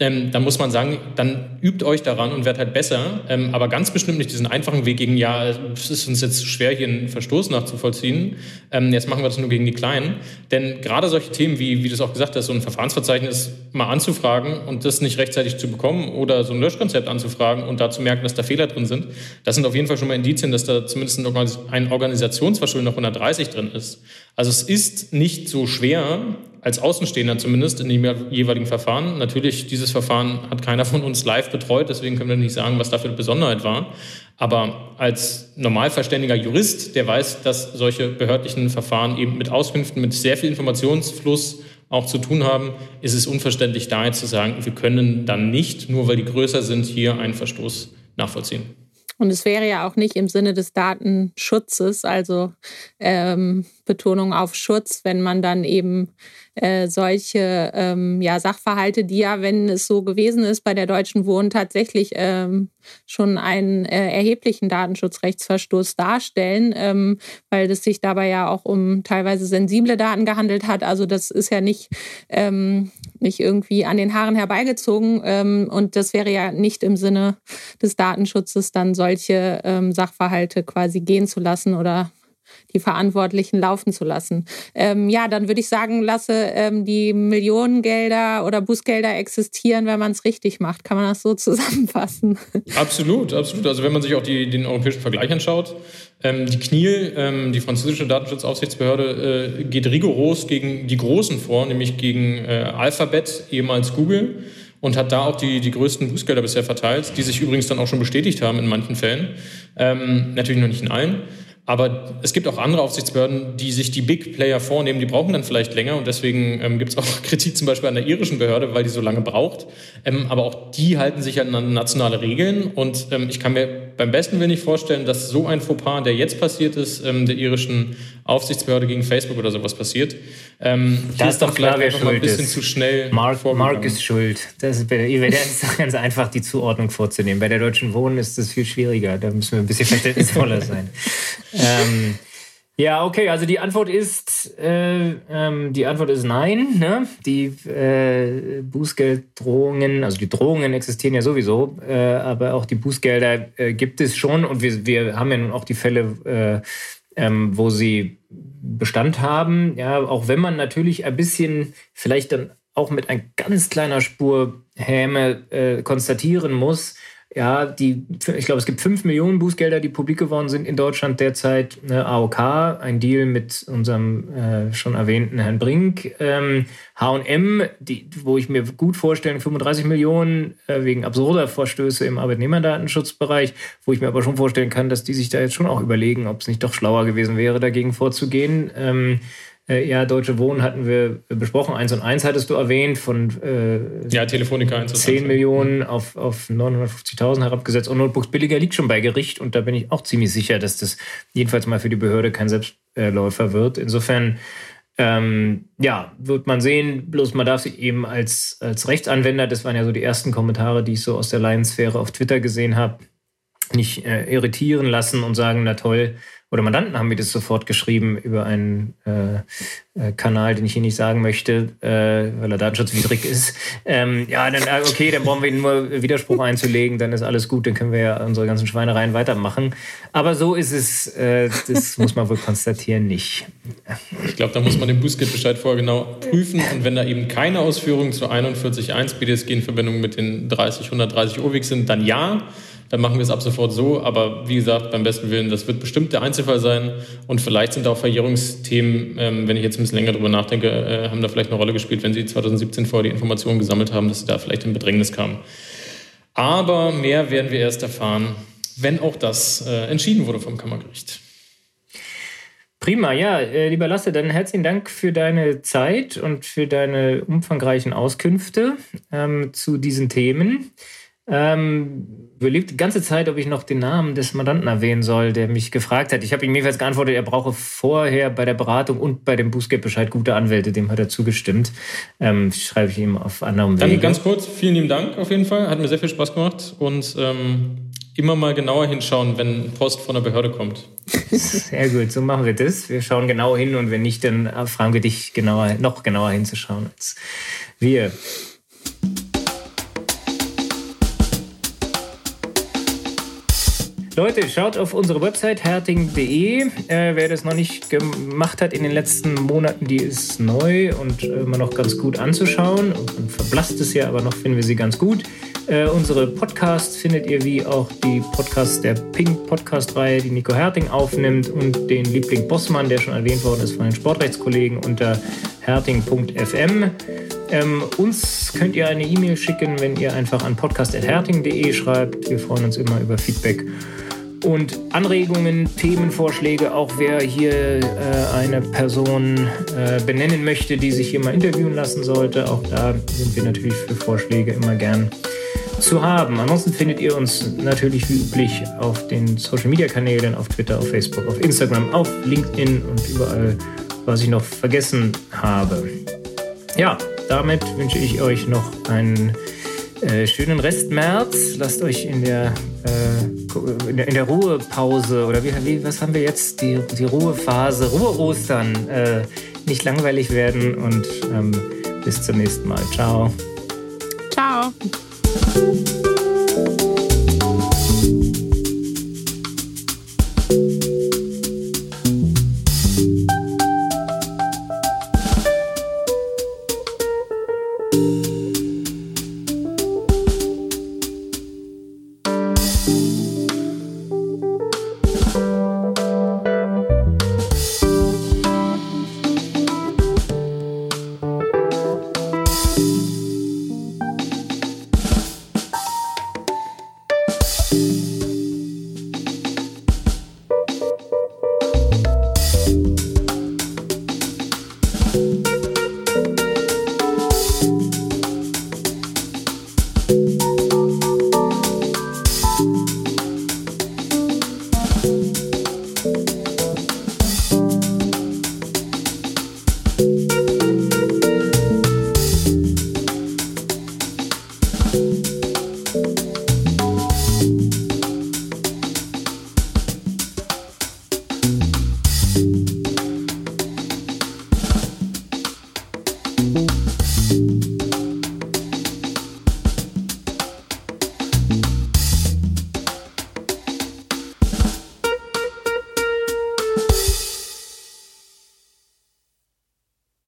ähm, dann muss man sagen, dann übt euch daran und werdet halt besser. Ähm, aber ganz bestimmt nicht diesen einfachen Weg gegen, ja, es ist uns jetzt schwer, hier einen Verstoß nachzuvollziehen. Ähm, jetzt machen wir das nur gegen die Kleinen. Denn gerade solche Themen, wie, wie du es auch gesagt hast, so ein Verfahrensverzeichnis mal anzufragen und das nicht rechtzeitig zu bekommen oder so ein Löschkonzept anzufragen und da zu merken, dass da Fehler drin sind, das sind auf jeden Fall schon mal Indizien, dass da zumindest ein Organisationsverschulden nach 130 drin ist. Also es ist nicht so schwer, als Außenstehender zumindest in dem jeweiligen Verfahren. Natürlich, dieses Verfahren hat keiner von uns live betreut, deswegen können wir nicht sagen, was da für eine Besonderheit war. Aber als normalverständiger Jurist, der weiß, dass solche behördlichen Verfahren eben mit Auskünften, mit sehr viel Informationsfluss auch zu tun haben, ist es unverständlich, da jetzt zu sagen, wir können dann nicht, nur weil die größer sind, hier einen Verstoß nachvollziehen. Und es wäre ja auch nicht im Sinne des Datenschutzes, also ähm, Betonung auf Schutz, wenn man dann eben äh, solche ähm, ja, Sachverhalte, die ja, wenn es so gewesen ist, bei der Deutschen Wohnen tatsächlich ähm, schon einen äh, erheblichen Datenschutzrechtsverstoß darstellen, ähm, weil es sich dabei ja auch um teilweise sensible Daten gehandelt hat. Also das ist ja nicht, ähm, nicht irgendwie an den Haaren herbeigezogen ähm, und das wäre ja nicht im Sinne des Datenschutzes, dann solche ähm, Sachverhalte quasi gehen zu lassen oder die Verantwortlichen laufen zu lassen. Ähm, ja, dann würde ich sagen, lasse ähm, die Millionengelder oder Bußgelder existieren, wenn man es richtig macht. Kann man das so zusammenfassen? Absolut, absolut. Also wenn man sich auch die, den europäischen Vergleich anschaut, ähm, die CNIL, ähm, die französische Datenschutzaufsichtsbehörde, äh, geht rigoros gegen die Großen vor, nämlich gegen äh, Alphabet, ehemals Google und hat da auch die, die größten Bußgelder bisher verteilt, die sich übrigens dann auch schon bestätigt haben in manchen Fällen. Ähm, natürlich noch nicht in allen. Aber es gibt auch andere Aufsichtsbehörden, die sich die Big Player vornehmen, die brauchen dann vielleicht länger und deswegen ähm, gibt es auch Kritik zum Beispiel an der irischen Behörde, weil die so lange braucht. Ähm, aber auch die halten sich an nationale Regeln und ähm, ich kann mir beim besten Willen nicht vorstellen, dass so ein Fauxpas, der jetzt passiert ist, ähm, der irischen Aufsichtsbehörde gegen Facebook oder sowas passiert. Ähm, das ist doch vielleicht klar, einfach mal ein bisschen ist. zu schnell. Mark, Mark ist schuld. Das ist, bei der, ist ganz einfach, die Zuordnung vorzunehmen. Bei der Deutschen Wohnen ist das viel schwieriger. Da müssen wir ein bisschen verständnisvoller sein. ähm, ja, okay, also die Antwort ist, äh, ähm, die Antwort ist nein. Ne? Die äh, Bußgelddrohungen, also die Drohungen existieren ja sowieso, äh, aber auch die Bußgelder äh, gibt es schon und wir, wir haben ja nun auch die Fälle, äh, ähm, wo sie Bestand haben. Ja, auch wenn man natürlich ein bisschen vielleicht dann auch mit ein ganz kleiner Spur Häme äh, konstatieren muss, ja, die, ich glaube, es gibt fünf Millionen Bußgelder, die publik geworden sind in Deutschland derzeit. Eine AOK, ein Deal mit unserem äh, schon erwähnten Herrn Brink. Ähm, H&M, wo ich mir gut vorstelle, 35 Millionen äh, wegen absurder Vorstöße im Arbeitnehmerdatenschutzbereich, wo ich mir aber schon vorstellen kann, dass die sich da jetzt schon auch überlegen, ob es nicht doch schlauer gewesen wäre, dagegen vorzugehen. Ähm, äh, ja, Deutsche Wohnen hatten wir besprochen. 1 und 1 hattest du erwähnt, von äh, ja, Telefonica 1 10 1. Millionen auf, auf 950.000 herabgesetzt. Und Notebooks billiger liegt schon bei Gericht. Und da bin ich auch ziemlich sicher, dass das jedenfalls mal für die Behörde kein Selbstläufer wird. Insofern, ähm, ja, wird man sehen. Bloß man darf sich eben als, als Rechtsanwender, das waren ja so die ersten Kommentare, die ich so aus der Laiensphäre auf Twitter gesehen habe, nicht äh, irritieren lassen und sagen, na toll, oder Mandanten haben mir das sofort geschrieben über einen äh, äh, Kanal, den ich hier nicht sagen möchte, äh, weil er datenschutzwidrig ist. Ähm, ja, dann äh, okay, dann brauchen wir nur Widerspruch einzulegen, dann ist alles gut, dann können wir ja unsere ganzen Schweinereien weitermachen. Aber so ist es, äh, das muss man wohl konstatieren, nicht. Ich glaube, da muss man den Bußgeldbescheid vorher genau prüfen und wenn da eben keine Ausführungen zu 41.1 BDSG in Verbindung mit den 30, 130 OWIG sind, dann ja dann machen wir es ab sofort so. Aber wie gesagt, beim besten Willen, das wird bestimmt der Einzelfall sein. Und vielleicht sind auch Verjährungsthemen, ähm, wenn ich jetzt ein bisschen länger drüber nachdenke, äh, haben da vielleicht eine Rolle gespielt, wenn Sie 2017 vorher die Informationen gesammelt haben, dass Sie da vielleicht in Bedrängnis kamen. Aber mehr werden wir erst erfahren, wenn auch das äh, entschieden wurde vom Kammergericht. Prima, ja, äh, lieber Lasse, dann herzlichen Dank für deine Zeit und für deine umfangreichen Auskünfte ähm, zu diesen Themen. Ähm, überlegt die ganze Zeit, ob ich noch den Namen des Mandanten erwähnen soll, der mich gefragt hat. Ich habe ihm jedenfalls geantwortet, er brauche vorher bei der Beratung und bei dem Bußgeldbescheid gute Anwälte. Dem hat er zugestimmt. Ähm, schreibe ich ihm auf anderem Wege. Dann ganz kurz, vielen lieben Dank auf jeden Fall. Hat mir sehr viel Spaß gemacht und ähm, immer mal genauer hinschauen, wenn Post von der Behörde kommt. Sehr gut, so machen wir das. Wir schauen genau hin und wenn nicht, dann fragen wir dich genauer, noch genauer hinzuschauen als wir. Leute, schaut auf unsere Website herting.de. Äh, wer das noch nicht gemacht hat in den letzten Monaten, die ist neu und immer noch ganz gut anzuschauen. Und verblasst es ja, aber noch finden wir sie ganz gut. Äh, unsere Podcasts findet ihr wie auch die Podcasts der Pink Podcast-Reihe, die Nico Herting aufnimmt und den Liebling Bossmann, der schon erwähnt worden ist von den Sportrechtskollegen unter herting.fm. Ähm, uns könnt ihr eine E-Mail schicken, wenn ihr einfach an podcast.herting.de schreibt. Wir freuen uns immer über Feedback und Anregungen, Themenvorschläge, auch wer hier äh, eine Person äh, benennen möchte, die sich hier mal interviewen lassen sollte. Auch da sind wir natürlich für Vorschläge immer gern zu haben. Ansonsten findet ihr uns natürlich wie üblich auf den Social Media Kanälen, auf Twitter, auf Facebook, auf Instagram, auf LinkedIn und überall, was ich noch vergessen habe. Ja, damit wünsche ich euch noch einen äh, schönen Rest März. Lasst euch in der, in der, in der, Ruhepause oder wie, wie, was haben wir jetzt? Die, die Ruhephase, Ruhe-Ostern äh, nicht langweilig werden und ähm, bis zum nächsten Mal. Ciao. Ciao.